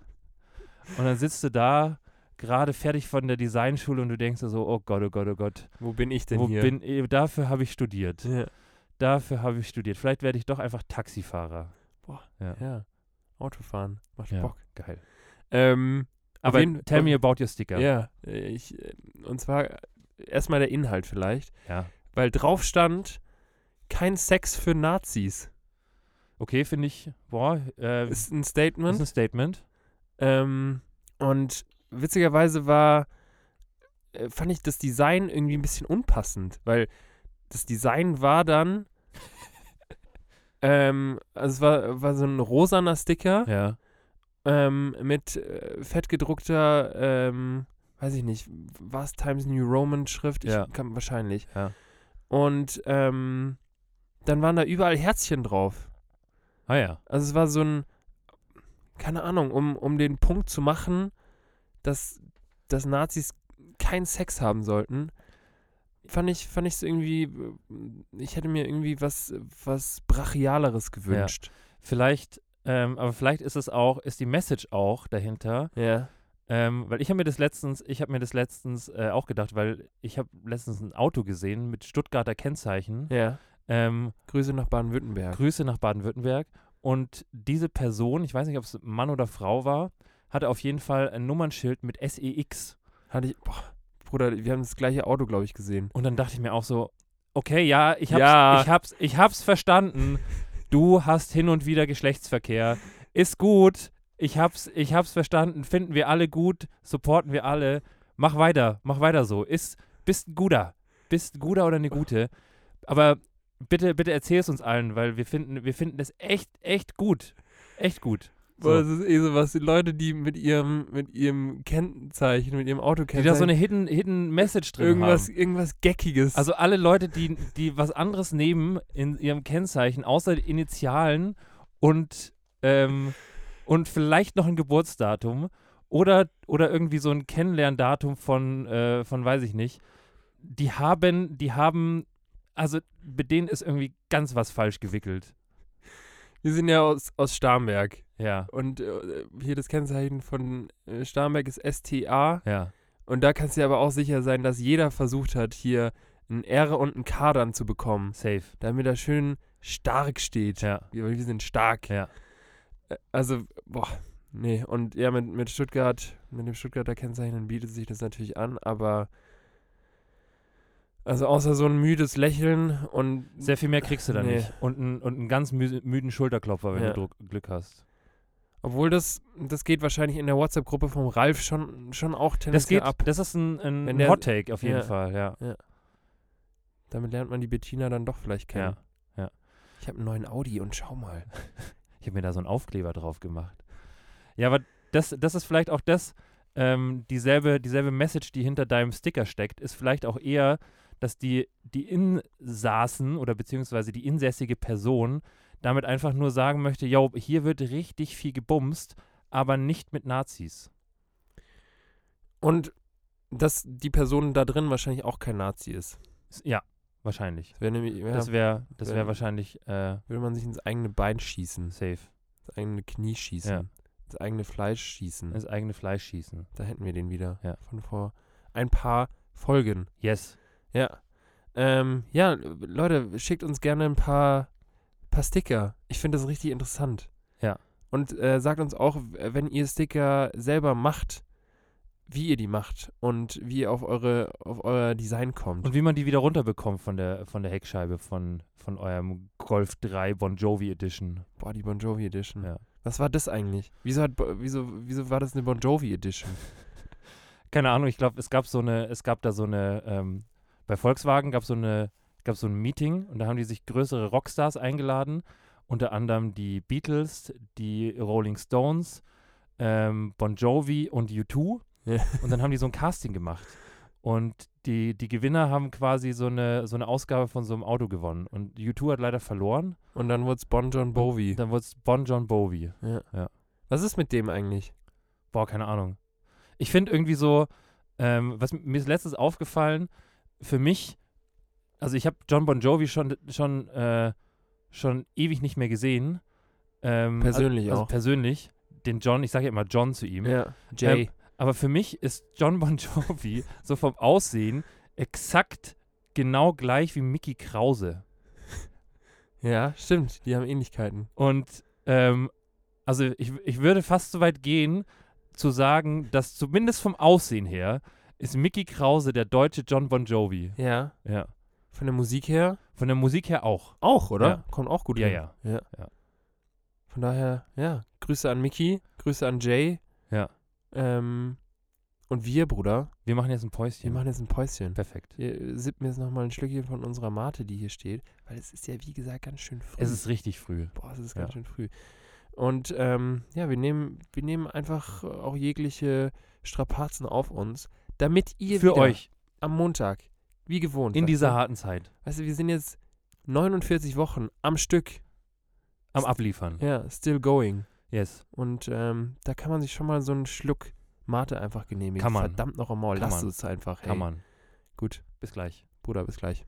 Und dann sitzt du da, gerade fertig von der Designschule und du denkst dir so, oh Gott, oh Gott, oh Gott. Wo bin ich denn Wo hier? bin ich? Dafür habe ich studiert. ja. Dafür habe ich studiert. Vielleicht werde ich doch einfach Taxifahrer. Ja. ja. Autofahren. Macht Ja. Bock. Geil. Ähm, Aber jeden- tell me about your sticker. Ja, äh, ich, äh, und zwar erstmal der Inhalt vielleicht, Ja. Weil drauf stand, kein Sex für Nazis. Okay, finde ich, boah, äh, ist, Ist ein Statement. ein Statement. Ähm, und witzigerweise war, äh, fand ich das Design irgendwie ein bisschen unpassend, weil das Design war dann, ähm, also es war, war so ein rosaner Sticker Ja. ähm, mit äh, fettgedruckter, ähm, weiß ich nicht, was Times New Roman Schrift? Ich Ja. kann wahrscheinlich. Ja. Und ähm, dann waren da überall Herzchen drauf. Ah ja. Also es war so ein, keine Ahnung, um, um den Punkt zu machen, dass, dass Nazis keinen Sex haben sollten, fand ich, fand ich so irgendwie, äh, ich hätte mir irgendwie was, was Brachialeres gewünscht. Vielleicht, ähm, aber vielleicht ist es auch, ist die Message auch dahinter, Ja. Ähm, weil ich habe mir das letztens, ich habe mir das letztens äh, auch gedacht, weil ich habe letztens ein Auto gesehen mit Stuttgarter Kennzeichen. Ja. Ähm, Grüße nach Baden-Württemberg. Grüße nach Baden-Württemberg. Und diese Person, ich weiß nicht, ob es Mann oder Frau war, hatte auf jeden Fall ein Nummernschild mit SEX. Hatte ich, boah, Bruder, wir haben das gleiche Auto, glaube ich, gesehen. Und dann dachte ich mir auch so, okay, ja, ich hab's, Ja. ich hab's, ich hab's verstanden. Du hast hin und wieder Geschlechtsverkehr. Ist gut. Ich hab's, ich hab's verstanden. Finden wir alle gut. Supporten wir alle. Mach weiter. Mach weiter so. Ist, bist ein Guter. Bist ein Guter oder eine Gute. Aber bitte, bitte erzähl es uns allen, weil wir finden, wir finden es echt, echt gut. Echt gut. Boah, So. das ist eh so was, die Leute, die mit ihrem, mit ihrem Kennzeichen, mit ihrem Die Autokennzeichen da so eine Hidden, Hidden Message drin irgendwas, haben. irgendwas Geckiges. Also alle Leute, die, die was anderes nehmen in ihrem Kennzeichen, außer die Initialen und, ähm, und vielleicht noch ein Geburtsdatum oder, oder irgendwie so ein Kennenlerndatum von, äh, von weiß ich nicht, die haben, die haben, also bei denen ist irgendwie ganz was falsch gewickelt. wir sind ja aus, aus Starnberg. Ja, Und äh, hier das Kennzeichen von äh, Starnberg ist STA. ja, Und da kannst du dir aber auch sicher sein, dass jeder versucht hat, hier ein R und ein K dann zu bekommen. safe. Damit er schön stark steht. Ja, Wir, wir sind stark. ja. Also, boah, nee. Und ja, mit, mit Stuttgart, mit dem Stuttgarter Kennzeichen bietet sich das natürlich an, aber also außer so ein müdes Lächeln und Sehr viel mehr kriegst du da Nee. nicht. Und, ein, und einen ganz mü müden Schulterklopfer, wenn Ja. du Glück hast. obwohl das, das geht wahrscheinlich in der WhatsApp-Gruppe vom Ralf schon, schon auch Das tendenziell geht, ab. das ist ein, ein, ein der- Hot Take auf jeden Ja. Fall, ja. Damit lernt man die Bettina dann doch vielleicht kennen. Ja. Ich habe einen neuen Audi und schau mal. Ich habe mir da so einen Aufkleber drauf gemacht. Ja, aber das, das ist vielleicht auch das, ähm, dieselbe, dieselbe Message, die hinter deinem Sticker steckt, ist vielleicht auch eher, dass die, die Insassen oder beziehungsweise die insässige Person damit einfach nur sagen möchte, yo, hier wird richtig viel gebumst, aber nicht mit Nazis. Und dass die Person da drin wahrscheinlich auch kein Nazi ist. Ja, wahrscheinlich. Das wäre ja, Das wäre das wär wenn- wahrscheinlich äh, würde man sich ins eigene Bein schießen, safe. ins eigene Knie schießen, Ja. ins eigene Fleisch schießen. Das eigene Fleisch schießen. Da hätten wir den wieder. Ja. Von vor ein paar Folgen. Yes. Ja. Ähm, ja, Leute, schickt uns gerne ein paar, paar Sticker. Ich finde das richtig interessant. Ja. Und äh, sagt uns auch, wenn ihr Sticker selber macht, wie ihr die macht und wie ihr auf eure auf euer Design kommt. Und wie man die wieder runterbekommt von der, von der Heckscheibe von, von eurem Golf 3 Bon Jovi Edition. Boah, die Bon Jovi Edition. Ja. Was war das eigentlich? Wieso, hat, wieso, wieso war das eine Bon Jovi Edition? keine Ahnung, ich glaube, es gab so eine, es gab da so eine, ähm, bei Volkswagen gab so eine, gab so ein Meeting und da haben die sich größere Rockstars eingeladen, unter anderem die Beatles, die Rolling Stones, ähm, Bon Jovi und U2 Ja. und dann haben die so ein Casting gemacht und die, die Gewinner haben quasi so eine, so eine Ausgabe von so einem Auto gewonnen und U2 hat leider verloren, Und dann wurde es Bon John Bowie. dann wurde es Bon John Bowie. Was ist mit dem eigentlich? Boah, keine Ahnung. Ich finde irgendwie so, ähm, was mir ist letztens aufgefallen, für mich, also ich habe John Bon Jovi schon, schon, äh, schon ewig nicht mehr gesehen. Ähm, Persönlich also, also auch. persönlich. Den John, ich sage ja immer John zu ihm. Ja, Jay. Ähm, aber für mich ist John Bon Jovi so vom Aussehen exakt genau gleich wie Mickey Krause. ja, stimmt. Die haben Ähnlichkeiten. Und ähm, also ich, ich würde fast so weit gehen, zu sagen, dass zumindest vom Aussehen her ist Mickey Krause der deutsche John Bon Jovi. Ja. Ja. Von der Musik her Von der Musik her auch. auch, oder? Ja. Kommt auch gut Ja, hin. ja. ja. Ja. Von daher, ja. Grüße an Mickey, Grüße an Jay. Ja. Ähm, und wir, Bruder, Wir machen jetzt ein wir Päuschen. machen jetzt ein Päuschen. Perfekt. Wir sippen jetzt nochmal ein Schlückchen von unserer Mate, die hier steht. Weil es ist ja, wie gesagt, ganz schön früh. Es ist richtig früh. Boah, es ist Ja. ganz schön früh. Und ähm, ja, wir nehmen, wir nehmen einfach auch jegliche Strapazen auf uns, damit ihr Für euch am Montag, wie gewohnt, in dieser du, harten Zeit weißt du, wir sind jetzt 49 Wochen am Stück, am Abliefern. ja, still going. Yes. Und ähm, da kann man sich schon mal so einen Schluck Mate einfach genehmigen. Kann man. Verdammt noch einmal, Kann lasst man. es einfach. Kann ey. man. Gut, Bis gleich. Bruder, bis gleich.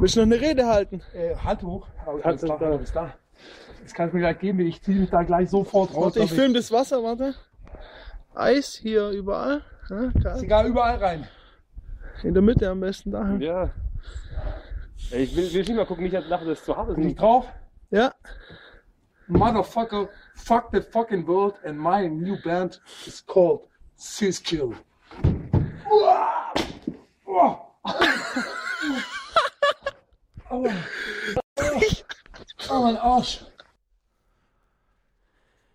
Willst du noch eine Rede halten? Äh, halt hoch. Aber Halt alles klar, da. alles klar. Das kannst du mir gleich geben. Ich ziehe mich da gleich sofort raus. Warte, ich filme das Wasser, warte. Eis hier überall. Ja, Ist egal, überall rein. In der Mitte am besten da. Ja. Ich will, will nicht mal gucken, nicht dass nachher das zu hart ist. Bin ich drauf? Ja. Motherfucker, fuck the fucking world and my new band is called! Uah! Aua. Oh, mein Arsch.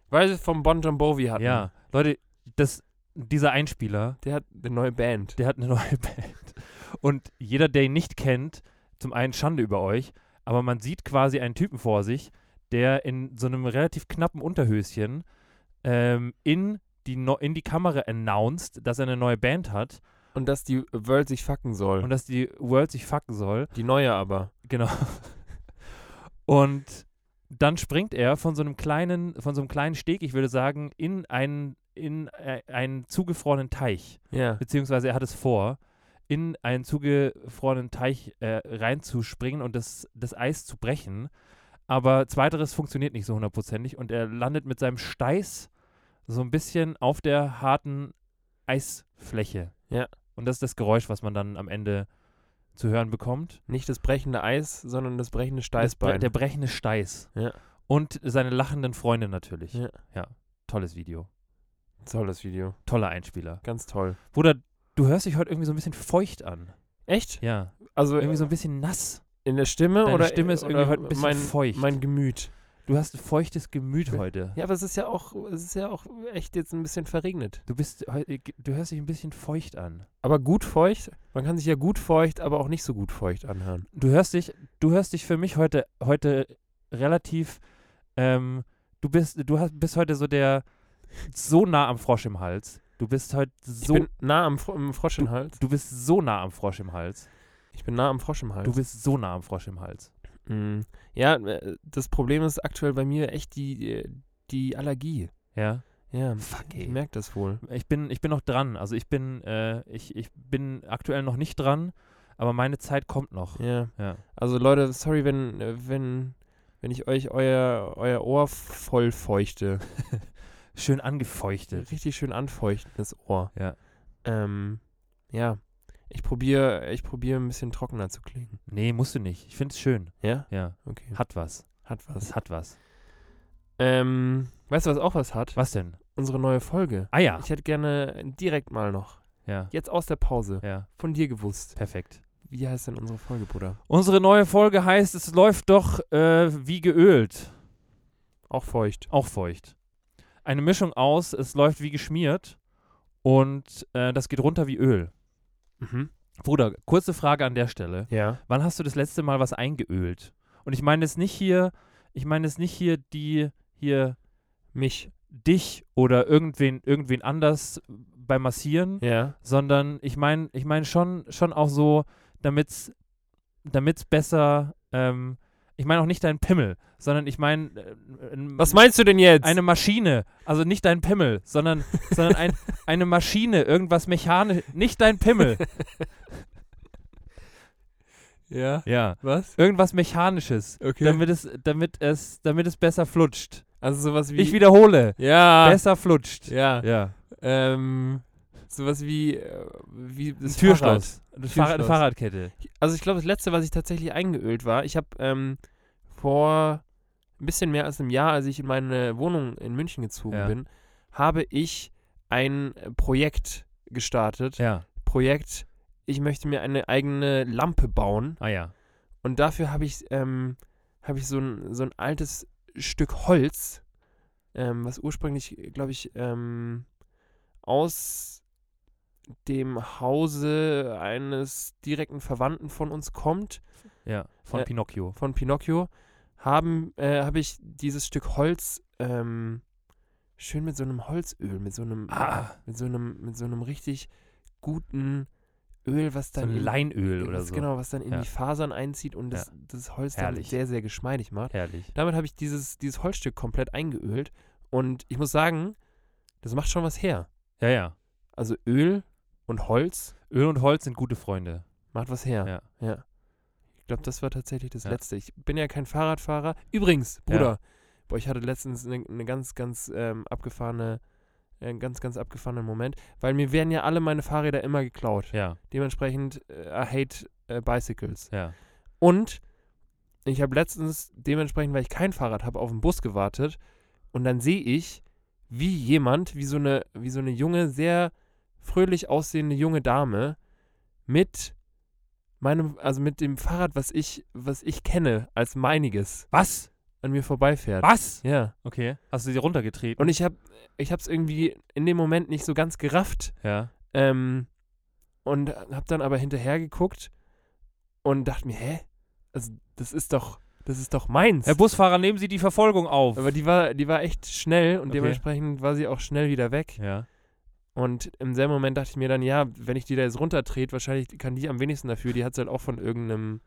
Weil es vom Bon John Bovi hatten. Ja. Leute, das, dieser Einspieler, Der hat eine neue Band. der hat eine neue Band. Und jeder, der ihn nicht kennt, zum einen Schande über euch, aber man sieht quasi einen Typen vor sich, der in so einem relativ knappen Unterhöschen ähm, in, die no in die Kamera announced, dass er eine neue Band hat Und dass die World sich fucken soll. und dass die World sich fucken soll. die neue aber. Genau. Und dann springt er von so einem kleinen, von so einem kleinen Steg, ich würde sagen, in einen, in äh, einen zugefrorenen Teich. Ja. Beziehungsweise er hat es vor, in einen zugefrorenen Teich äh, reinzuspringen und das, das Eis zu brechen. Aber zweiteres funktioniert nicht so hundertprozentig und er landet mit seinem Steiß so ein bisschen auf der harten Eisfläche. Ja. Und das ist das Geräusch, was man dann am Ende zu hören bekommt. Nicht das brechende Eis, sondern das brechende Das bre Steißbein. der brechende Steiß. Ja. Und seine lachenden Freunde natürlich. Ja. Tolles Video. Tolles Video. Toller Einspieler. Ganz toll. Bruder, du hörst dich heute irgendwie so ein bisschen feucht an. Echt? Ja. Also Irgendwie so ein bisschen nass. In der Stimme Deine oder Stimme ist irgendwie heute ein bisschen mein, feucht. Mein Gemüt. Du hast ein feuchtes Gemüt heute. Ja, aber es ist ja auch, es ist ja auch echt jetzt ein bisschen verregnet. Du bist heu- du hörst dich ein bisschen feucht an. Aber gut feucht, man kann sich ja gut feucht, aber auch nicht so gut feucht anhören. Du hörst dich, du hörst dich für mich heute, heute relativ, ähm, du bist, du hast, bist heute so der, so nah am Frosch im Hals. Du bist heute so, nah am Fro Frosch im Hals. du bist so nah am Frosch im Hals. Ich bin nah am Frosch im Hals. Du bist so nah am Frosch im Hals. Mm. Ja, äh, das Problem ist aktuell bei mir echt die, äh, die Allergie. Ja. Ja, Fuck, ich ey. merke das wohl. Ich bin, ich bin noch dran. Also ich bin, äh, ich, ich bin aktuell noch nicht dran, aber meine Zeit kommt noch. Ja. Ja. Also Leute, sorry, wenn, äh, wenn, wenn ich euch euer, euer Ohr voll feuchte. Schön angefeuchtet. Richtig schön anfeuchten, das Ohr. Ja. Ähm, ja. Ich probiere ich probier ein bisschen trockener zu klingen. Nee, musst du nicht. Ich finde es schön. Ja? Ja. Okay. Hat was. Hat was. Es hat was. Ähm, weißt du, was auch was hat? Was denn? Unsere neue Folge. Ah ja. Ich hätte gerne direkt mal noch, Ja. jetzt aus der Pause, Ja. von dir gewusst. Perfekt. Wie heißt denn unsere Folge, Bruder? Unsere neue Folge heißt, es läuft doch äh, wie geölt. Auch feucht. Auch feucht. Eine Mischung aus, es läuft wie geschmiert Und äh, das geht runter wie Öl. Mhm. Bruder, kurze Frage an der Stelle. Ja. Wann hast du das letzte Mal was eingeölt? Und ich meine es nicht hier, ich meine es nicht hier die, hier Mich. dich oder irgendwen, irgendwen anders beim Massieren, Ja. sondern ich meine, ich meine schon, schon auch so, damit's, damit's besser, ähm, ich meine auch nicht dein Pimmel, sondern ich meine äh, Was meinst du denn jetzt? eine Maschine, also nicht dein Pimmel, sondern, sondern ein, eine Maschine, irgendwas mechanisch, nicht dein Pimmel, ja. ja, Was? irgendwas mechanisches, Okay. damit es, damit es, damit es besser flutscht. Also sowas wie. Ich wiederhole, Ja. besser flutscht. Ja. Ja. Ähm, sowas wie, äh, wie das Das Türschloss, Fahrrad. eine, Fahrrad, Türschloss. Fahrradkette. Also ich glaube, das letzte, was ich tatsächlich eingeölt war, ich habe ähm, vor ein bisschen mehr als einem Jahr, als ich in meine Wohnung in München gezogen Ja. bin, habe ich ein Projekt gestartet. Ja. Projekt, ich möchte mir eine eigene Lampe bauen. Ah ja. Und dafür habe ich, ähm, habe ich so ein, so ein altes Stück Holz, ähm, was ursprünglich, glaube ich, ähm, aus dem Hause eines direkten Verwandten von uns kommt, Ja. Von Äh, Pinocchio. von Pinocchio, haben, äh, habe ich dieses Stück Holz ähm, schön mit so einem Holzöl, mit so einem, Ah. mit so einem, mit so einem richtig guten Öl, was So dann ein in- Leinöl oder was, so. Genau, was dann in Ja. die Fasern einzieht und das, Ja. das Holz Herrlich. dann sehr, sehr geschmeidig macht. Herrlich. Damit habe ich dieses, dieses Holzstück komplett eingeölt und ich muss sagen, das macht schon was her. Ja, ja. Also Öl und Holz Öl und Holz sind gute Freunde. macht was her. Ja. Ich glaube, das war tatsächlich das Ja. Letzte. Ich bin ja kein Fahrradfahrer. Übrigens, Bruder, boah, ich hatte letztens eine ne ganz, ganz ähm, abgefahrene, einen ganz, ganz abgefahrenen Moment, weil mir werden ja alle meine Fahrräder immer geklaut. Ja, Dementsprechend, äh, I hate äh, Bicycles. ja. Und ich habe letztens dementsprechend, weil ich kein Fahrrad habe, auf den Bus gewartet und dann sehe ich, wie jemand, wie so eine, wie so eine junge, sehr fröhlich aussehende junge Dame mit meinem, also mit dem Fahrrad, was ich, was ich kenne als meiniges, Was? an mir vorbeifährt. Was? Ja. Okay. Hast du sie runtergetreten? Und ich habe, ich habe es irgendwie in dem Moment nicht so ganz gerafft ja. ähm, und habe dann aber hinterher geguckt und dachte mir, hä, also das ist doch, das ist doch meins. Herr Busfahrer, nehmen Sie die Verfolgung auf. Aber die war, die war echt schnell und Okay. dementsprechend war sie auch schnell wieder weg. ja. Und im selben Moment dachte ich mir dann, ja, wenn ich die da jetzt runtertrete, wahrscheinlich kann die am wenigsten dafür. Die hat sie halt auch von irgendeinem,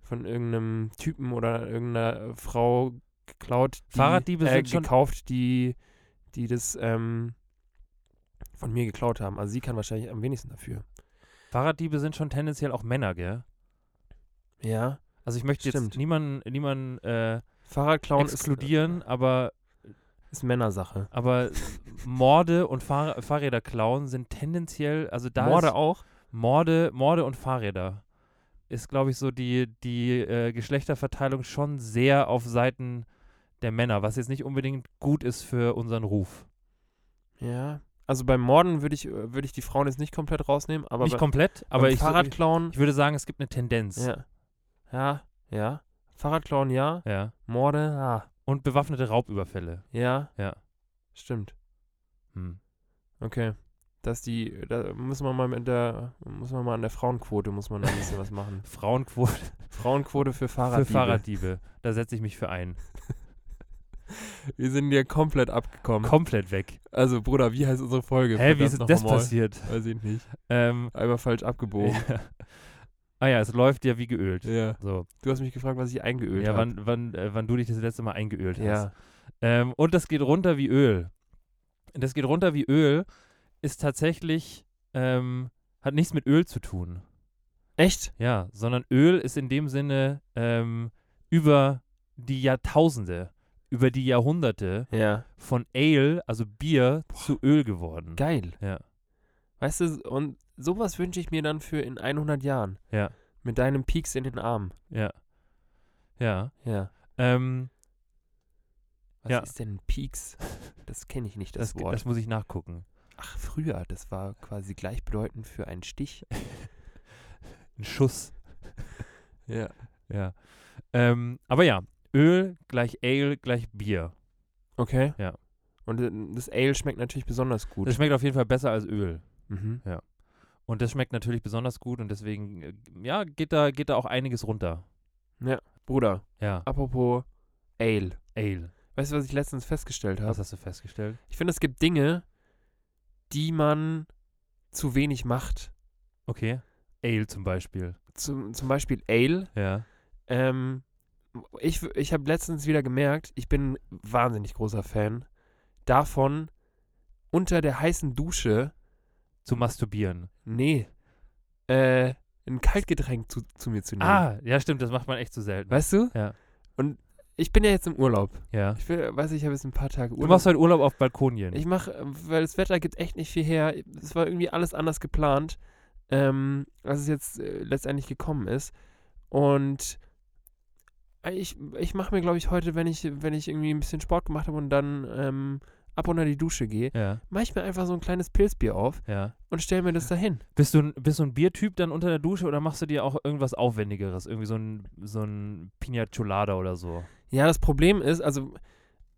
von irgendeinem Typen oder irgendeiner Frau geklaut. Die, Fahrraddiebe äh, sind schon- gekauft, die, die das ähm, von mir geklaut haben. Also sie kann wahrscheinlich am wenigsten dafür. Fahrraddiebe sind schon tendenziell auch Männer, gell? Ja. Also ich möchte Stimmt. jetzt niemanden, niemanden äh, Fahrradklauen exkludieren, aber, ist, Männersache. aber Morde und Fahr Fahrräder klauen sind tendenziell, also da Morde ist auch? Morde, Morde und Fahrräder ist, glaube ich, so die, die äh, Geschlechterverteilung schon sehr auf Seiten der Männer, was jetzt nicht unbedingt gut ist für unseren Ruf. Ja. Also beim Morden würde ich, würde ich die Frauen jetzt nicht komplett rausnehmen, aber nicht bei, komplett, aber ich, Fahrradklauen, ich würde sagen, es gibt eine Tendenz. ja. Ja, ja. Fahrradklauen, ja. Ja. Morde, ah. Und bewaffnete Raubüberfälle. Ja. Ja. Stimmt. Hm. Okay. Dass die, da muss man mal mit der, muss man mal an der Frauenquote, muss man ein bisschen was machen. Frauenquote Frauenquote für Fahrraddiebe. für Fahrraddiebe. Da setze ich mich für ein. Wir sind hier komplett abgekommen. Komplett weg. Also, Bruder, wie heißt unsere Folge? Hä, wie ist das passiert? Weiß ich nicht. Ähm, Einmal falsch abgebogen. ah ja, es läuft ja wie geölt. ja. So. Du hast mich gefragt, was ich eingeölt Ja, habe. wann, wann, äh, wann du dich das letzte Mal eingeölt hast. Ja. Ähm, und das geht runter wie Öl. Das geht runter wie Öl ist tatsächlich, ähm, hat nichts mit Öl zu tun. Echt? Ja, sondern Öl ist in dem Sinne ähm, über die Jahrtausende, über die Jahrhunderte Ja. von Ale, also Bier, zu Öl geworden. Geil. Ja. Weißt du, und sowas wünsche ich mir dann für in 100 Jahren. Ja. Mit deinem Peaks in den Armen. Ja. Ja. Ja. Ähm, Was Ja. ist denn ein Peaks? Das kenne ich nicht, das, das, Wort. das muss ich nachgucken. Ach, früher, das war quasi gleichbedeutend für einen Stich. Ein Schuss. Ja. Ja. Ähm, aber ja, Öl gleich Ale gleich Bier. Okay. Ja. Und äh, das Ale schmeckt natürlich besonders gut. Das schmeckt auf jeden Fall besser als Öl. mhm. Und das schmeckt natürlich besonders gut und deswegen, äh, ja, geht da, geht da auch einiges runter. Bruder, Ja. apropos Ale. Ale. Weißt du, was ich letztens festgestellt habe? Was hast du festgestellt? Ich finde, es gibt Dinge, die man zu wenig macht. Okay. Ale zum Beispiel. Zum, zum Beispiel Ale. Ja. Ähm, ich ich habe letztens wieder gemerkt, ich bin ein wahnsinnig großer Fan davon, unter der heißen Dusche, Zu masturbieren. nee, äh, ein Kaltgetränk zu, zu mir zu nehmen. Ah, ja, stimmt, das macht man echt zu selten. Weißt du? Ja. Und ich bin ja jetzt im Urlaub. Ja. Ich will, weiß ich habe jetzt ein paar Tage Du Urlaub. machst heute Urlaub auf Balkonien. Ich mache, weil das Wetter gibt echt nicht viel her. Es war irgendwie alles anders geplant, ähm, als es jetzt äh, letztendlich gekommen ist. Und ich, ich mache mir, glaube ich, heute, wenn ich, wenn ich irgendwie ein bisschen Sport gemacht habe und dann ähm, ab unter die Dusche gehe, ja, mache ich mir einfach so ein kleines Pilzbier auf ja. und stelle mir das dahin. Bist du, ein- bist du ein Biertyp dann unter der Dusche oder machst du dir auch irgendwas Aufwendigeres? Irgendwie so ein, so ein Pina Colada oder so? Ja, das Problem ist, also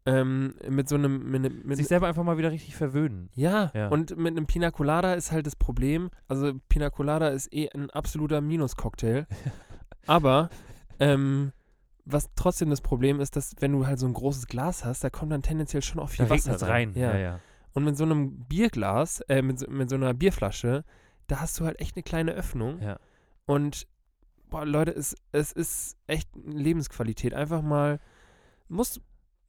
ähm, mit so einem, mit, einem- mit, Sich selber einfach mal wieder richtig verwöhnen. Ja, Ja. und mit einem Pina Colada ist halt das Problem, also Pina Colada ist eh ein absoluter Minus-Cocktail, aber ähm, was trotzdem das Problem ist, dass wenn du halt so ein großes Glas hast, da kommt dann tendenziell schon auch viel Da Wasser es rein. Ja. Ja, ja. Und mit so einem Bierglas, äh, mit, so- mit so einer Bierflasche, da hast du halt echt eine kleine Öffnung Ja. und boah, Leute, es, es ist echt eine Lebensqualität. Einfach mal, muss,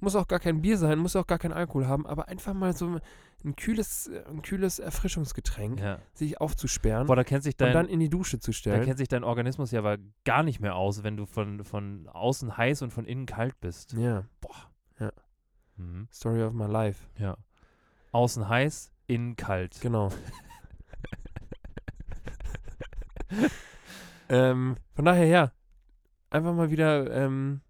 muss auch gar kein Bier sein, muss auch gar kein Alkohol haben, aber einfach mal so ein kühles, ein kühles Erfrischungsgetränk ja. sich aufzusperren Boah, da kennt sich und dann dein, in die Dusche zu da stellen. kennt sich dein Organismus ja aber gar nicht mehr aus, wenn du von, von außen heiß und von innen kalt bist. Ja, Mhm. Story of my life. Ja. Außen heiß, innen kalt. Genau. ähm, von daher, ja, einfach mal wieder ähm,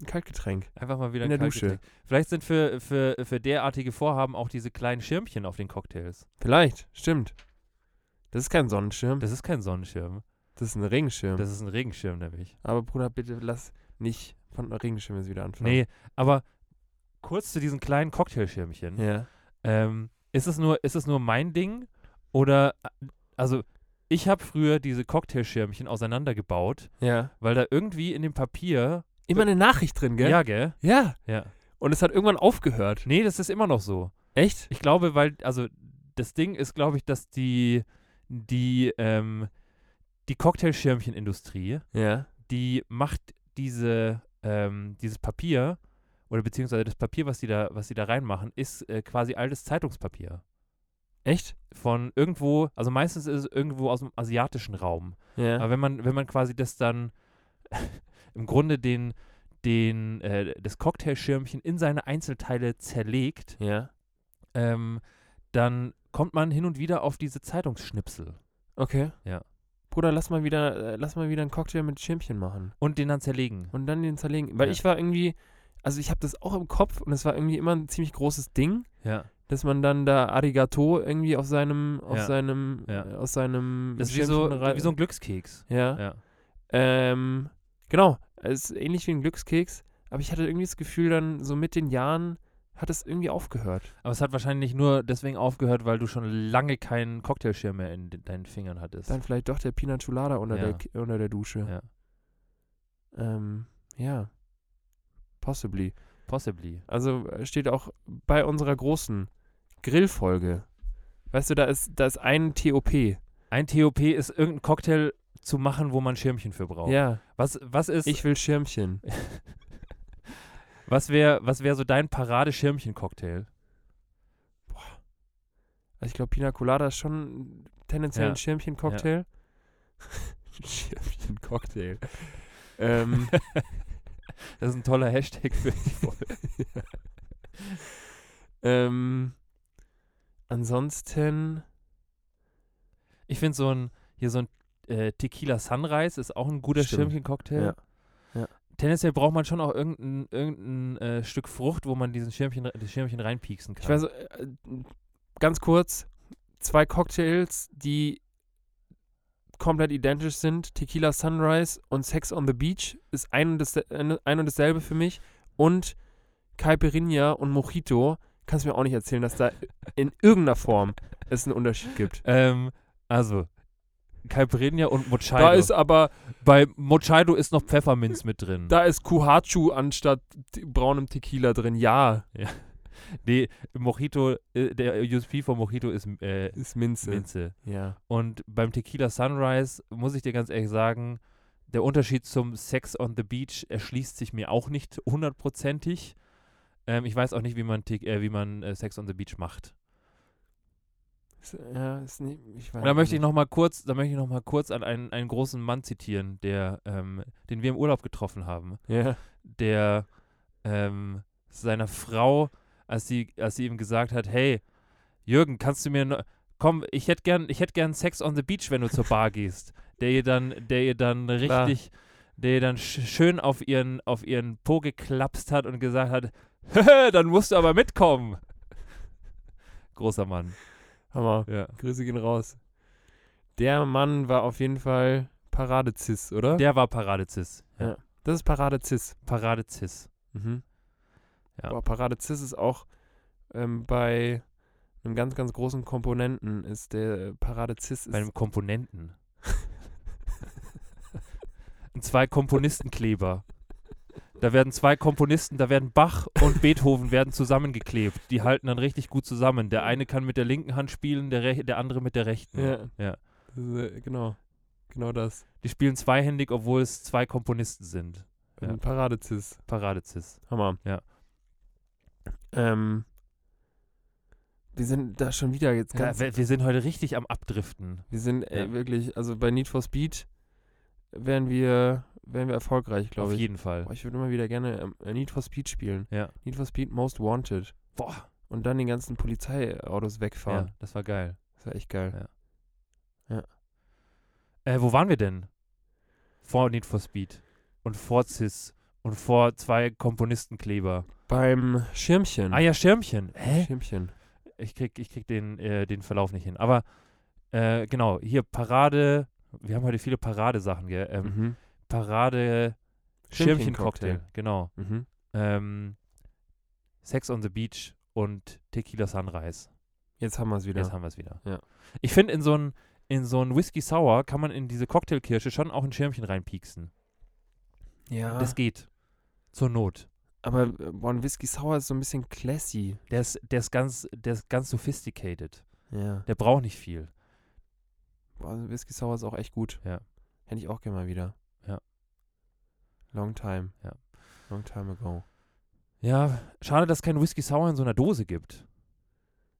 ein Kaltgetränk. Einfach mal wieder In ein der Dusche. Vielleicht sind für, für, für derartige Vorhaben auch diese kleinen Schirmchen auf den Cocktails. Vielleicht, stimmt. Das ist kein Sonnenschirm, Das ist kein Sonnenschirm. das ist ein Regenschirm. Das ist ein Regenschirm nämlich. Aber Bruder, bitte lass nicht von Regenschirm jetzt wieder anfangen. Nee, aber kurz zu diesen kleinen Cocktailschirmchen. Ja. Ähm, ist, es nur, ist es nur mein Ding? Oder, also, ich habe früher diese Cocktailschirmchen auseinandergebaut, Ja. weil da irgendwie in dem Papier. Immer eine Nachricht drin, gell? Ja, gell? Ja. Ja. Und es hat irgendwann aufgehört. Nee, das ist immer noch so. Echt? Ich glaube, weil, also, das Ding ist, glaube ich, dass die, die, ähm, die Cocktailschirmchenindustrie, Ja. die macht diese, ähm, dieses Papier, oder beziehungsweise das Papier, was die da, was die da reinmachen, ist äh, quasi altes Zeitungspapier. Echt? Von irgendwo, also meistens ist es irgendwo aus dem asiatischen Raum. Ja. Aber wenn man, wenn man quasi das dann im Grunde den, den, äh, das Cocktailschirmchen in seine Einzelteile zerlegt, ja. ähm, dann kommt man hin und wieder auf diese Zeitungsschnipsel Okay. Ja. Bruder, lass mal wieder, äh, lass mal wieder einen Cocktail mit Schirmchen machen. und den dann zerlegen. Und dann den zerlegen. Weil Ja. ich war irgendwie, also ich habe das auch im Kopf und es war irgendwie immer ein ziemlich großes Ding, Ja. dass man dann da Arigato irgendwie auf seinem, auf Ja. seinem, Ja. aus seinem Das ist wie so, wie so ein Glückskeks. Ja. Ja. Ähm, genau. Es ist ähnlich wie ein Glückskeks, aber ich hatte irgendwie das Gefühl, dann so mit den Jahren hat es irgendwie aufgehört. Aber es hat wahrscheinlich nur deswegen aufgehört, weil du schon lange keinen Cocktailschirm mehr in de- deinen Fingern hattest. Dann vielleicht doch der Pina Colada unter, Ja. der, unter der Dusche. Ja. Ähm, ja. Possibly. Possibly. Also äh, steht auch bei unserer großen Grillfolge. Weißt du, da ist, da ist ein TOP. Ein TOP ist irgendein Cocktail zu machen, wo man Schirmchen für braucht. Ja, Was, was ist, ich will Schirmchen. was wäre was wär so dein Parade-Schirmchen-Cocktail? Also ich glaube, Pina Colada ist schon tendenziell Ja. ein Schirmchen-Cocktail. Schirmchen-Cocktail. ähm, Das ist ein toller Hashtag für die Folge. ähm, ansonsten, Ich finde so ein, hier so ein äh, Tequila Sunrise ist auch ein guter. Schirmchen-Cocktail. Ja. Ja. Tendenziell braucht man schon auch irgendein, irgendein äh, Stück Frucht, wo man diesen Schirmchen, das Schirmchen reinpieksen kann. ich weiß, äh, ganz kurz, zwei Cocktails, die komplett identisch sind. Tequila Sunrise und Sex on the Beach ist ein und, das, ein und dasselbe für mich. Und Caipirinha und Mojito kannst du mir auch nicht erzählen, dass da in irgendeiner Form es einen Unterschied gibt. Ähm, also, Caipirinha und Mochaido. Da ist aber, Bei Mochaido ist noch Pfefferminz mit drin. da ist Kuhachu anstatt braunem Tequila drin. Ja, Nee, Mojito, äh, der USP von Mojito ist äh, ist Minze. Minze. Ja. Und beim Tequila Sunrise muss ich dir ganz ehrlich sagen, der Unterschied zum Sex on the Beach erschließt sich mir auch nicht hundertprozentig. Ähm, ich weiß auch nicht, wie man, äh, wie man äh, Sex on the Beach macht. Ja, ist nicht, ich weiß Und da möchte ich noch mal kurz, da möchte ich noch mal kurz an einen, einen großen Mann zitieren, der, ähm, den wir im Urlaub getroffen haben, Ja. der ähm, seiner Frau, als sie, als sie ihm gesagt hat, hey, Jürgen, kannst du mir, ne- komm, ich hätte gern, ich hätte gern Sex on the Beach, wenn du zur Bar gehst, der ihr dann, der ihr dann Klar. richtig, der ihr dann sch schön auf ihren, auf ihren Po geklapst hat und gesagt hat, dann musst du aber mitkommen. Großer Mann, Hammer. ja. Grüße gehen raus. Der Mann war auf jeden Fall Paradezis, oder? Der war Paradezis. Ja. Das ist Paradezis. Paradezis. Mhm. Ja. Boah, Paradezis ist auch ähm, bei einem ganz, ganz großen Komponenten ist der Paradezis Bei einem Komponenten. Ein zwei Komponistenkleber. Da werden zwei Komponisten, da werden Bach und Beethoven werden zusammengeklebt. Die halten dann richtig gut zusammen. Der eine kann mit der linken Hand spielen, der, rech- der andere mit der rechten. ja, Ja. Ist, äh, genau, genau das. Die spielen zweihändig, obwohl es zwei Komponisten sind. Ja. Ein Paradezis. Paradezis. Hammer. Ja. Ähm, wir sind da schon wieder jetzt Ja, ganz. wir, wir sind heute richtig am Abdriften. wir sind äh, Ja. wirklich, also bei Need for Speed wären wir, wären wir erfolgreich, Auf glaube ich. jeden Fall. Boah, ich würde immer wieder gerne ähm, äh, Need for Speed spielen. Ja. Need for Speed Most Wanted. Boah. Und dann die ganzen Polizeiautos Ja, wegfahren. das war geil. Das war echt geil. Äh, wo waren wir denn? Vor Need for Speed und vor CIS und vor zwei Komponistenkleber. Beim Schirmchen. Ah ja, Schirmchen. Hä? Schirmchen. Ich krieg, ich krieg den, äh, den Verlauf nicht hin. Aber äh, genau, hier Parade. Wir haben heute viele Paradesachen, gell? Ähm, Mhm. Parade Schirmchen-Cocktail. Genau. Mhm. Ähm, Sex on the Beach und Tequila Sunrise. Jetzt haben wir es wieder. Jetzt haben wir es wieder. Ja. Ich finde, in so ein in so ein Whisky Sour kann man in diese Cocktailkirsche schon auch ein Schirmchen reinpieksen. ja. Das geht. Zur Not. aber äh, boah, ein Whisky Sour ist so ein bisschen classy. Der ist, der ist ganz, der ist ganz sophisticated. Ja. Der braucht nicht viel. Boah, also Whisky Sour ist auch echt gut. Ja. Hätte ich auch gerne mal wieder. Long time. Ja. Long time ago. Ja, schade, dass es kein Whisky Sour in so einer Dose gibt.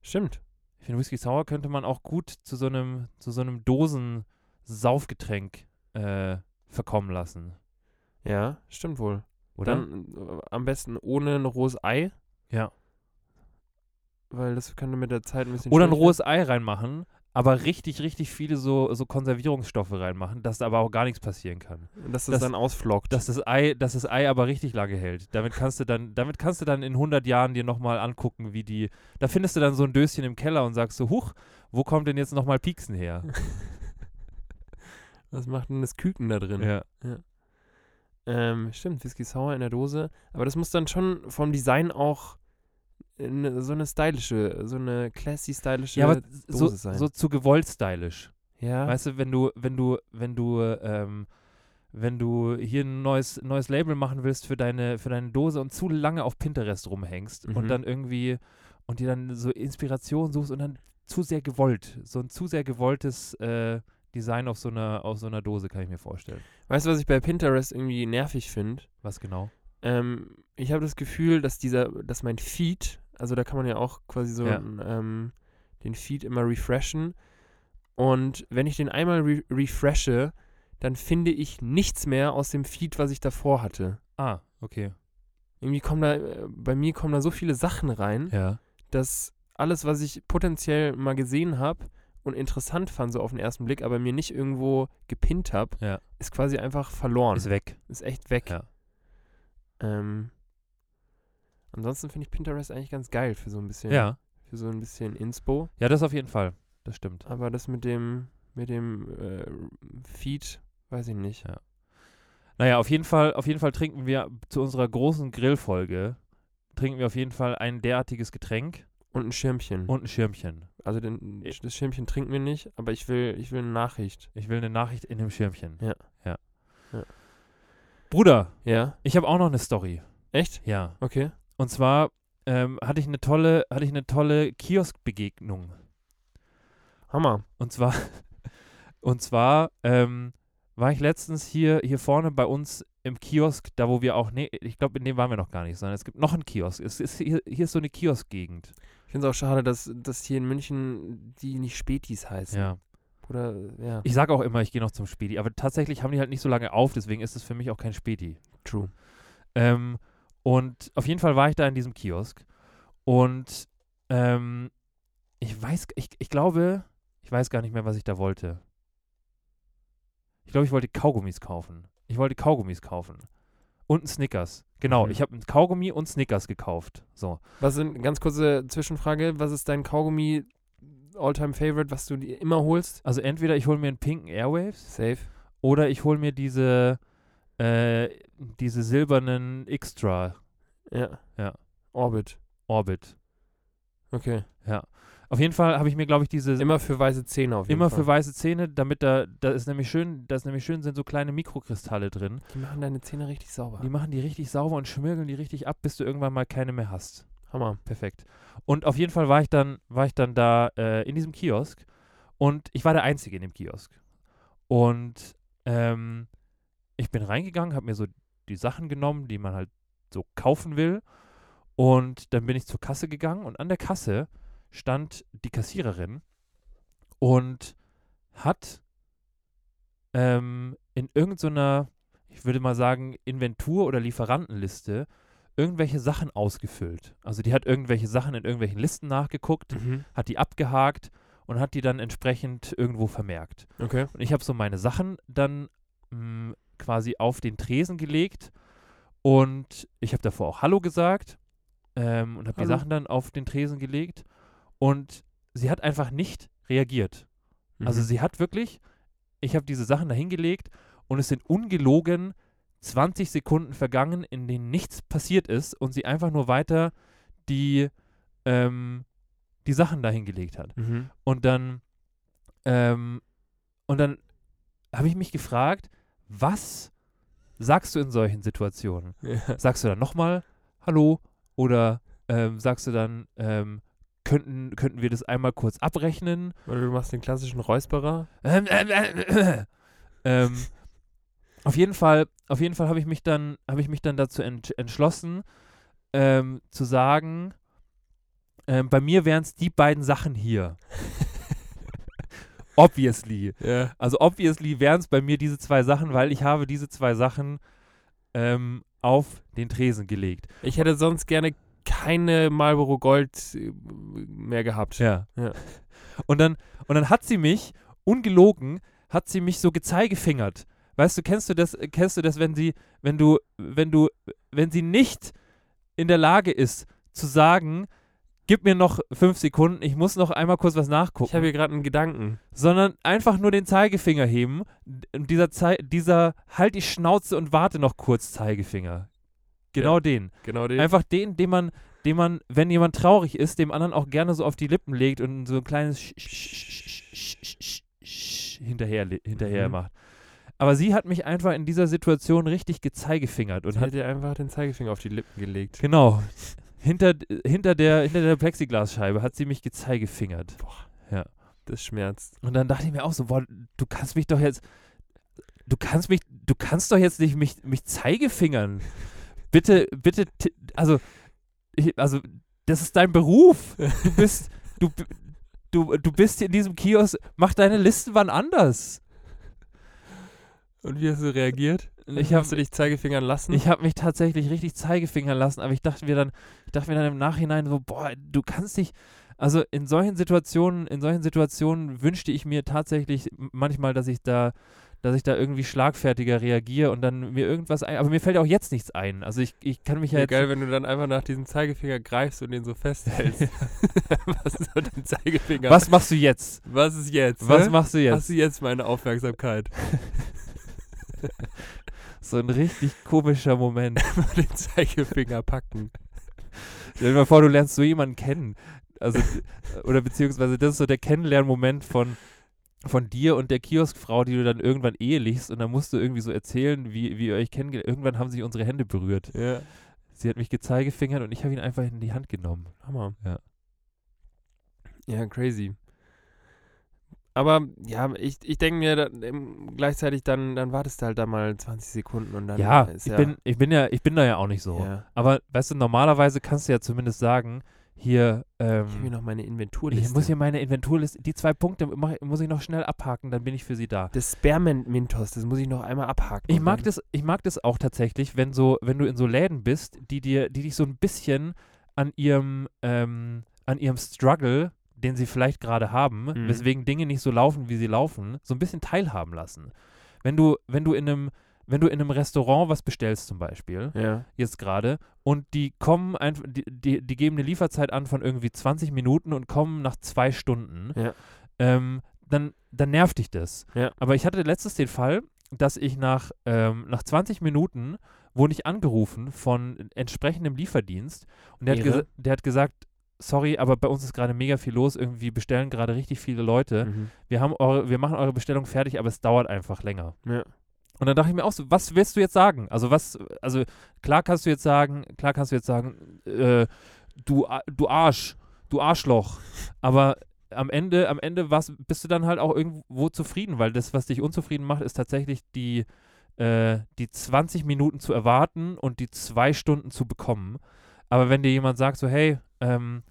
Stimmt. Ich finde, Whisky Sour könnte man auch gut zu so einem, zu so einem Dosen-Saufgetränk äh, verkommen lassen. Ja, stimmt wohl. Oder? Dann äh, am besten ohne ein rohes Ei, ja. weil das könnte mit der Zeit ein bisschen Oder ein rohes Ei reinmachen, aber richtig, richtig viele so, so Konservierungsstoffe reinmachen, dass da aber auch gar nichts passieren kann. werden. dass das, das- dann ausflockt. Dass das Ei, dass das Ei aber richtig lange hält. Damit kannst du dann, damit kannst du dann in 100 Jahren dir nochmal angucken, wie die, da findest du dann so ein Döschen im Keller und sagst so, huch, wo kommt denn jetzt nochmal Pieksen her? Was macht denn das Küken da drin? ja. Ähm, stimmt, Whisky Sour in der Dose. Aber das muss dann schon vom Design auch in so eine stylische, so eine classy stylische Ja, aber so, Dose sein. so zu gewollt stylisch. ja. Weißt du, wenn du, wenn du, wenn du, ähm, wenn du hier ein neues, neues Label machen willst für deine, für deine Dose und zu lange auf Pinterest rumhängst Mhm. und dann irgendwie und dir dann so Inspiration suchst und dann zu sehr gewollt, so ein zu sehr gewolltes äh, Design auf so einer, auf so einer Dose kann ich mir vorstellen. Weißt du, was ich bei Pinterest irgendwie nervig finde? Was genau? Ähm, ich habe das Gefühl, dass dieser, dass mein Feed, also da kann man ja auch quasi so Ja. ein, ähm, den Feed immer refreshen. Und wenn ich den einmal re refreshe, dann finde ich nichts mehr aus dem Feed, was ich davor hatte. Ah, okay. Irgendwie kommen da, äh, bei mir kommen da so viele Sachen rein, Ja. dass alles, was ich potenziell mal gesehen habe und interessant fand, so auf den ersten Blick, aber mir nicht irgendwo gepinnt habe, Ja. ist quasi einfach verloren. Ist weg. Ist echt weg. Ja. Ähm, ansonsten finde ich Pinterest eigentlich ganz geil für so ein bisschen, Ja. für so ein bisschen Inspo. Ja, das auf jeden Fall. Das stimmt. Aber das mit dem, mit dem äh, Feed, weiß ich nicht. Ja. Naja, auf jeden Fall, auf jeden Fall trinken wir zu unserer großen Grillfolge trinken wir auf jeden Fall ein derartiges Getränk Und ein Schirmchen. und ein Schirmchen. also den, das Schirmchen trinken wir nicht, aber ich will, ich will eine Nachricht. Ich will eine Nachricht in dem Schirmchen. Ja. ja. Ja. Bruder, Ja? ich habe auch noch eine Story. Echt? Ja. Okay. Und zwar ähm, hatte ich eine tolle, hatte ich eine tolle Kioskbegegnung. Hammer. Und zwar, und zwar ähm, war ich letztens hier, hier vorne bei uns im Kiosk, da wo wir auch, nee, ich glaube, in dem waren wir noch gar nicht, sondern es gibt noch einen Kiosk. Es ist hier, hier ist so eine Kioskgegend. Ich finde es auch schade, dass, dass hier in München die nicht Spätis heißen. Ja. Oder, ja. Ich sage auch immer, ich gehe noch zum Späti, aber tatsächlich haben die halt nicht so lange auf, deswegen ist es für mich auch kein Späti. True. Ähm, und auf jeden Fall war ich da in diesem Kiosk und ähm, ich weiß, ich, ich glaube, ich weiß gar nicht mehr, was ich da wollte. Ich glaube, ich wollte Kaugummis kaufen. Ich wollte Kaugummis kaufen. Und einen Snickers. Genau, Mhm. ich habe einen Kaugummi und Snickers gekauft. So. Was sind, ganz kurze Zwischenfrage, was ist dein Kaugummi Alltime Favorite, was du dir immer holst? Also entweder ich hole mir einen pinken Airwaves Safe. oder ich hole mir diese, äh, diese silbernen Extra Ja. Ja. Orbit. Orbit. Okay. Auf jeden Fall habe ich mir, glaube ich, diese Immer für weiße Zähne auf jeden immer Fall. für weiße Zähne, damit da, da ist nämlich schön, da ist nämlich schön, sind so kleine Mikrokristalle drin. Die machen deine Zähne richtig sauber. Die machen die richtig sauber und schmirgeln die richtig ab, bis du irgendwann mal keine mehr hast. Hammer. Perfekt. Und auf jeden Fall war ich dann, war ich dann da äh, in diesem Kiosk und ich war der Einzige in dem Kiosk. Und ähm, ich bin reingegangen, habe mir so die Sachen genommen, die man halt so kaufen will. Und dann bin ich zur Kasse gegangen und an der Kasse stand die Kassiererin und hat ähm, in irgendeiner, ich würde mal sagen, Inventur- oder Lieferantenliste irgendwelche Sachen ausgefüllt. Also die hat irgendwelche Sachen in irgendwelchen Listen nachgeguckt, Mhm. hat die abgehakt und hat die dann entsprechend irgendwo vermerkt. Okay. Und ich habe so meine Sachen dann mh, quasi auf den Tresen gelegt und ich habe davor auch Hallo gesagt ähm, und habe die. Sachen dann auf den Tresen gelegt und sie hat einfach nicht reagiert. Also Mhm. sie hat wirklich, ich habe diese Sachen da hingelegt und es sind ungelogen 20 Sekunden vergangen, in denen nichts passiert ist und sie einfach nur weiter die, ähm, die Sachen da hingelegt hat. Mhm. Und dann, ähm, und dann habe ich mich gefragt, was sagst du in solchen Situationen? Ja. Sagst du dann nochmal Hallo oder ähm, sagst du dann, ähm, könnten, könnten wir das einmal kurz abrechnen? Oder du machst den klassischen Räusperer. Ähm, ähm, äh, ähm, auf jeden Fall, auf jeden Fall habe ich mich dann, habe ich mich dann dazu ent entschlossen, ähm, zu sagen, ähm, bei mir wären es die beiden Sachen hier. obviously. Ja. Also obviously wären es bei mir diese zwei Sachen, weil ich habe diese zwei Sachen ähm, auf den Tresen gelegt. Ich hätte sonst gerne keine Marlboro Gold äh, mehr gehabt. Ja. Ja. Und dann, und dann hat sie mich, ungelogen, hat sie mich so gezeigefingert. Weißt du, kennst du das, kennst du das, wenn sie, wenn du, wenn du, wenn sie nicht in der Lage ist zu sagen, gib mir noch fünf Sekunden, ich muss noch einmal kurz was nachgucken. Ich habe hier gerade einen Gedanken. sondern einfach nur den Zeigefinger heben. Und dieser, Zei dieser halt die Schnauze und warte noch kurz Zeigefinger. Genau den. Genau den. Einfach den, den man, den man, wenn jemand traurig ist, dem anderen auch gerne so auf die Lippen legt und so ein kleines Sch- Sch- Sch- Sch- Sch- Sch- hinterher, hinterher Mhm. macht. Aber sie hat mich einfach in dieser Situation richtig gezeigegefingert und und hat hat dir einfach den Zeigefinger auf die Lippen gelegt. genau hinter, hinter der hinter der Plexiglasscheibe hat sie mich gezeigefingert. Das schmerzt. Und dann dachte ich mir auch so, boah, du kannst mich doch jetzt, du kannst mich, du kannst doch jetzt nicht mich, mich Zeigefingern. Bitte, bitte, also, ich, also, das ist dein Beruf. Du bist, du, du, du bist in diesem Kiosk, mach deine Listen wann anders. Und wie hast du reagiert? Ich hab- hast du dich Zeigefingern lassen? Ich habe mich tatsächlich richtig Zeigefingern lassen, aber ich dachte mir dann, ich dachte mir dann im Nachhinein so, boah, du kannst dich, also in solchen Situationen, in solchen Situationen wünschte ich mir tatsächlich manchmal, dass ich da, dass ich da irgendwie schlagfertiger reagiere und dann mir irgendwas ein, aber mir fällt auch jetzt nichts ein. Also ich, ich kann mich ja ja, jetzt, geil, wenn du dann einfach nach diesem Zeigefinger greifst und den so festhältst. Was ist so dein Zeigefinger? was machst du jetzt? Was ist jetzt? Was hä? machst du Hast jetzt? du jetzt meine Aufmerksamkeit? So ein richtig komischer Moment. den Zeigefinger packen. Stell dir mal vor, du lernst so jemanden kennen. Also, oder beziehungsweise das ist so der Kennenlernmoment von, von dir und der Kioskfrau, die du dann irgendwann ehelichst und dann musst du irgendwie so erzählen, wie, wie ihr euch kennengelernt Irgendwann haben sich unsere Hände berührt. Ja. Sie hat mich gezeigefingert und ich habe ihn einfach in die Hand genommen. Hammer. Ja. Ja, crazy. Aber ja, ich, ich denke mir da, ähm, gleichzeitig, dann, dann wartest du halt da mal 20 Sekunden und dann Ja, ist ich, ja, Bin, ich, bin ja, ich bin da ja auch nicht so. ja. Aber weißt du, normalerweise kannst du ja zumindest sagen, hier, ähm, Ich habe hier noch meine ich Inventurliste. muss hier meine Inventurliste, die zwei Punkte mach, muss ich noch schnell abhaken, dann bin ich für sie da. das Spearmint-Mintos, das muss ich noch einmal abhaken. Ich mag dann- das, ich mag das auch tatsächlich, wenn so, wenn du in so Läden bist, die dir, die dich so ein bisschen an ihrem, ähm, an ihrem Struggle, den sie vielleicht gerade haben, Mhm. weswegen Dinge nicht so laufen, wie sie laufen, so ein bisschen teilhaben lassen. Wenn du, wenn du in einem, wenn du in einem Restaurant was bestellst zum Beispiel, Ja. jetzt gerade, und die kommen einfach, die, die, die geben eine Lieferzeit an von irgendwie 20 Minuten und kommen nach zwei Stunden, Ja. ähm, dann, dann nervt dich das. Ja. Aber ich hatte letztens den Fall, dass ich nach, ähm, nach 20 Minuten wurde ich angerufen von entsprechendem Lieferdienst und der hat, der hat gesagt, sorry, aber bei uns ist gerade mega viel los, irgendwie bestellen gerade richtig viele Leute. Mhm. Wir haben eure, wir machen eure Bestellung fertig, aber es dauert einfach länger. Ja. Und dann dachte ich mir auch so, was willst du jetzt sagen? Also was, also klar kannst du jetzt sagen, klar kannst du jetzt sagen, äh, du, du Arsch, du Arschloch. Aber am Ende, am Ende was, bist du dann halt auch irgendwo zufrieden, weil das, was dich unzufrieden macht, ist tatsächlich die, äh, die 20 Minuten zu erwarten und die zwei Stunden zu bekommen. Aber wenn dir jemand sagt, so, hey, ähm,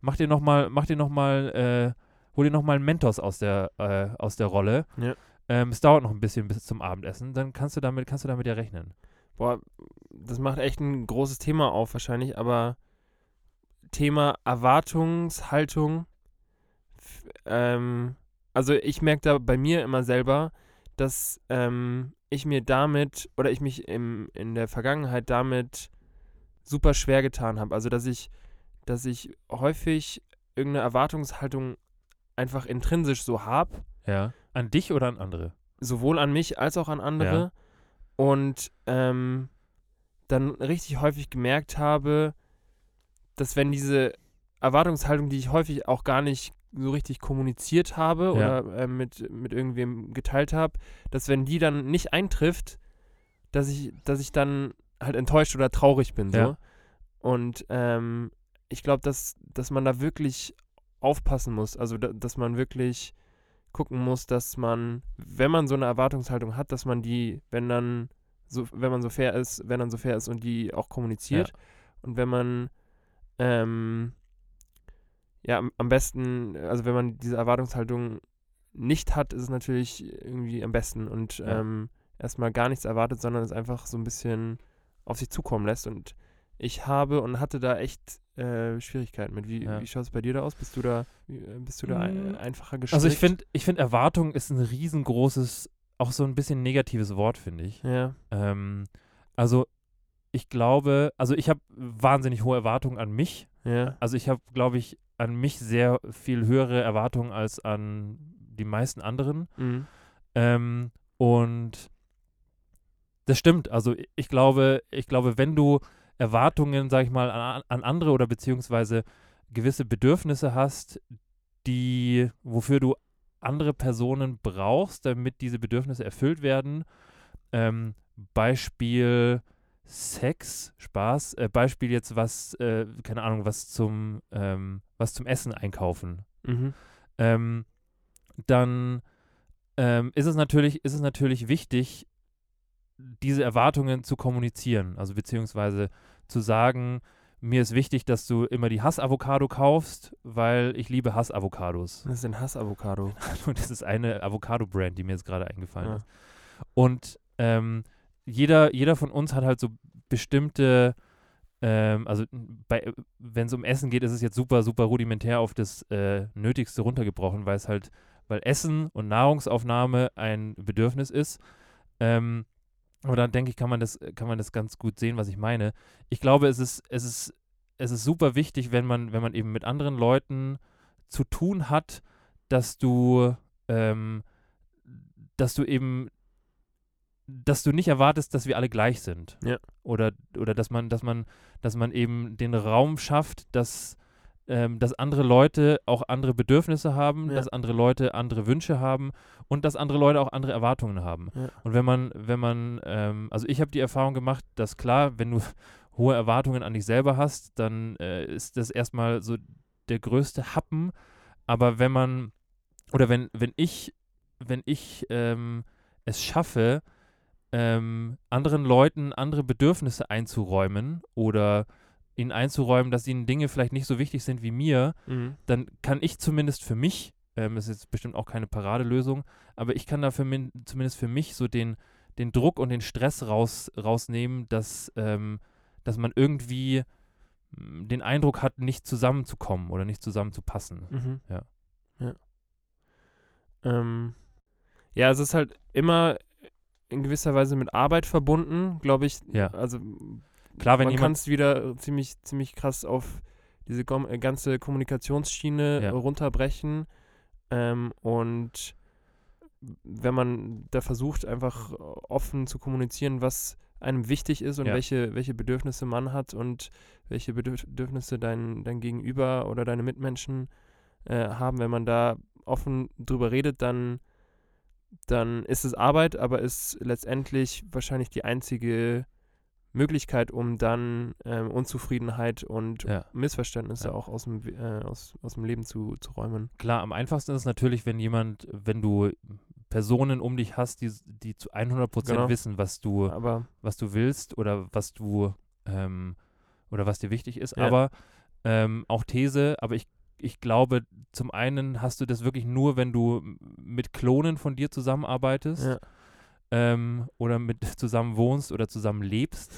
mach dir nochmal, mach dir nochmal, äh, hol dir nochmal einen Mentos aus der, äh, aus der Rolle. Ja. Ähm, es dauert noch ein bisschen bis zum Abendessen, dann kannst du damit, kannst du damit ja rechnen. Boah, das macht echt ein großes Thema auf wahrscheinlich, aber Thema Erwartungshaltung, ähm, also ich merke da bei mir immer selber, dass ähm, ich mir damit oder ich mich im, in der Vergangenheit damit super schwer getan habe. Also dass ich, dass ich häufig irgendeine Erwartungshaltung einfach intrinsisch so habe Ja. An dich oder an andere? sowohl an mich als auch an andere. Und ähm, dann richtig häufig gemerkt habe, dass wenn diese Erwartungshaltung, die ich häufig auch gar nicht so richtig kommuniziert habe oder äh, mit, mit irgendwem geteilt habe, dass wenn die dann nicht eintrifft, dass ich, dass ich dann halt enttäuscht oder traurig bin. So. Ja. Und ähm, ich glaube, dass, dass man da wirklich aufpassen muss. Also, da, dass man wirklich gucken muss, dass man, wenn man so eine Erwartungshaltung hat, dass man die, wenn dann so, wenn man so fair ist, wenn dann so fair ist und die auch kommuniziert. Und wenn man ähm, ja am, am besten, also wenn man diese Erwartungshaltung nicht hat, ist es natürlich irgendwie am besten und Ja. ähm, erstmal gar nichts erwartet, sondern es einfach so ein bisschen auf sich zukommen lässt. Und ich habe und hatte da echt äh, Schwierigkeiten mit. Wie, Ja. wie schaut es bei dir da aus? Bist du da, äh, bist du da ein, Mm, einfacher gestrickt? Also ich finde, ich finde Erwartung ist ein riesengroßes, auch so ein bisschen negatives Wort, finde ich. Ja, Ähm, also ich glaube, also ich habe wahnsinnig hohe Erwartungen an mich. ja, Also ich habe, glaube ich, an mich sehr viel höhere Erwartungen als an die meisten anderen. mhm. Ähm, und das stimmt. Also ich glaube, ich glaube, wenn du Erwartungen, sag ich mal, an, an andere oder beziehungsweise gewisse Bedürfnisse hast, die, wofür du andere Personen brauchst, damit diese Bedürfnisse erfüllt werden. Ähm, Beispiel Sex, Spaß, äh, Beispiel jetzt was, äh, keine Ahnung, was zum, ähm, was zum Essen einkaufen Mhm. ähm, dann ähm, ist es natürlich, ist es natürlich wichtig, diese Erwartungen zu kommunizieren. Also beziehungsweise zu sagen, mir ist wichtig, dass du immer die Hass-Avocado kaufst, weil ich liebe Hass-Avocados. Das ist ein Hass-Avocado. Das ist eine Avocado-Brand, die mir jetzt gerade eingefallen Ja. ist. Und ähm, jeder, jeder von uns hat halt so bestimmte, ähm, also wenn es um Essen geht, ist es jetzt super, super rudimentär auf das äh, Nötigste runtergebrochen, weil es halt, weil Essen und Nahrungsaufnahme ein Bedürfnis ist. Ähm, aber dann denke ich, kann man das, kann man das ganz gut sehen, was ich meine. Ich glaube, es ist, es ist, es ist super wichtig, wenn man, wenn man eben mit anderen Leuten zu tun hat, dass du, ähm, dass du eben dass du nicht erwartest, dass wir alle gleich sind. Ja. Oder, oder dass man, dass man, dass man eben den Raum schafft, dass, ähm, dass andere Leute auch andere Bedürfnisse haben, Ja. dass andere Leute andere Wünsche haben und dass andere Leute auch andere Erwartungen haben. Ja. Und wenn man, wenn man, ähm, also ich habe die Erfahrung gemacht, dass klar, wenn du hohe Erwartungen an dich selber hast, dann äh, ist das erstmal so der größte Happen. Aber wenn man, oder wenn, wenn ich, wenn ich ähm, es schaffe, ähm, anderen Leuten andere Bedürfnisse einzuräumen oder ihnen einzuräumen, dass ihnen Dinge vielleicht nicht so wichtig sind wie mir, Mhm. dann kann ich zumindest für mich, ähm, ist jetzt bestimmt auch keine Paradelösung, aber ich kann da für min, zumindest für mich so den, den Druck und den Stress raus, rausnehmen, dass, ähm, dass man irgendwie mm, den Eindruck hat, nicht zusammenzukommen oder nicht zusammenzupassen. Mhm. Ja. Ja. Ähm, ja, es ist halt immer in gewisser Weise mit Arbeit verbunden, glaube ich. Ja. Also Klar, wenn man kann jemand, es wieder ziemlich, ziemlich krass auf diese äh, ganze Kommunikationsschiene Ja. äh, runterbrechen. Ähm, und wenn man da versucht, einfach offen zu kommunizieren, was einem wichtig ist und Ja. welche, welche Bedürfnisse man hat und welche Bedürf- Bedürfnisse dein, dein Gegenüber oder deine Mitmenschen äh, haben, wenn man da offen drüber redet, dann, dann ist es Arbeit, aber ist letztendlich wahrscheinlich die einzige Möglichkeit, um dann ähm, Unzufriedenheit und Ja. Missverständnisse Ja. auch aus dem, äh, aus, aus dem Leben zu, zu räumen. klar, am einfachsten ist es natürlich, wenn jemand, wenn du Personen um dich hast, die, die zu 100 Prozent Genau. wissen, was du, Aber was du willst oder was du ähm, oder was dir wichtig ist. Ja. Aber ähm, auch These, aber ich, ich glaube, zum einen hast du das wirklich nur, wenn du mit Klonen von dir zusammenarbeitest ja, ähm, oder mit zusammen wohnst oder zusammen lebst.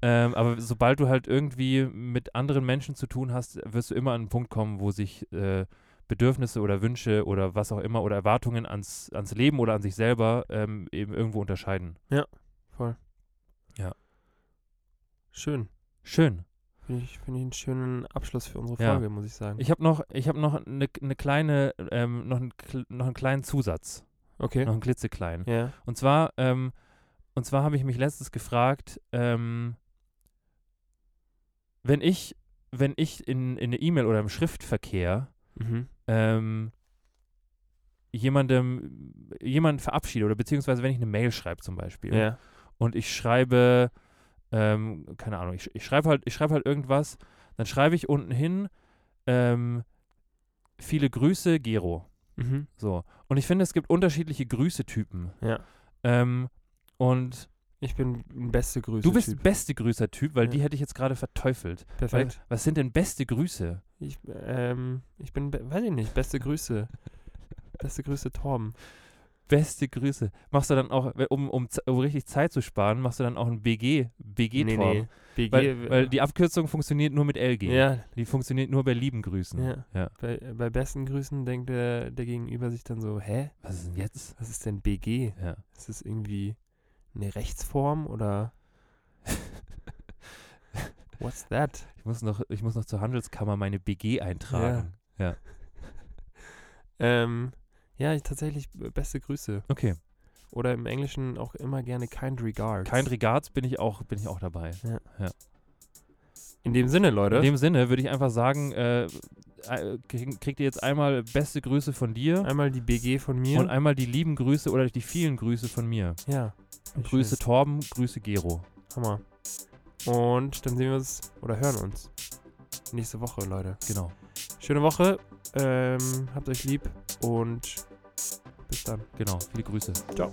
Ähm, aber sobald du halt irgendwie mit anderen Menschen zu tun hast, wirst du immer an einen Punkt kommen, wo sich äh, Bedürfnisse oder Wünsche oder was auch immer oder Erwartungen ans, ans Leben oder an sich selber ähm, eben irgendwo unterscheiden. schön. Schön. Finde ich, find ich einen schönen Abschluss für unsere Ja. Folge, muss ich sagen. Ich habe noch, ich habe noch eine ne kleine, ähm, noch, einen, noch einen kleinen Zusatz, okay. noch einen klitzekleinen. Ja. Und zwar, ähm, und zwar habe ich mich letztens gefragt, ähm, wenn ich, wenn ich in, in eine E-Mail oder im Schriftverkehr Mhm. ähm, jemandem, jemanden verabschiede oder beziehungsweise wenn ich eine Mail schreibe zum Beispiel Ja. und ich schreibe, ähm, keine Ahnung, ich, ich schreibe halt, ich schreibe halt irgendwas, dann schreibe ich unten hin, ähm, viele Grüße, Gero. Mhm. So. Und ich finde, es gibt unterschiedliche Grüßetypen. Ja. Ähm, und Ich bin ein beste Grüße. du bist beste Grüßer-Typ, weil Ja. die hätte ich jetzt gerade verteufelt. Weil, Perfekt. was sind denn beste Grüße? Ich, ähm, ich bin, weiß ich nicht, beste Grüße. beste Grüße, Torben. Beste Grüße. Machst du dann auch, um, um, um richtig Zeit zu sparen, machst du dann auch ein BG, BG nee, nee. BG, Weil, weil die Abkürzung funktioniert nur mit LG. ja, Die funktioniert nur bei lieben Grüßen. Ja. ja. bei, bei besten Grüßen denkt der, der Gegenüber sich dann so, hä, Was ist denn jetzt? was ist denn BG? Ja. Ist das irgendwie eine Rechtsform oder what's that? Ich muss noch, ich muss noch zur Handelskammer meine BG eintragen. Ähm, ja, ich tatsächlich b- beste Grüße. Okay. Oder im Englischen auch immer gerne kind regards. Kein Regards bin ich auch, bin ich auch dabei. In dem Sinne, Leute. In dem Sinne würde ich einfach sagen, äh, äh, krieg, kriegt ihr jetzt einmal beste Grüße von dir einmal die BG von mir. und einmal die lieben Grüße oder die vielen Grüße von mir. ja. Grüße Torben, Grüße Gero. Hammer. Und dann sehen wir uns oder hören uns nächste Woche, Leute. Genau. Schöne Woche. Ähm, habt euch lieb und bis dann. Genau. Viele Grüße. Ciao.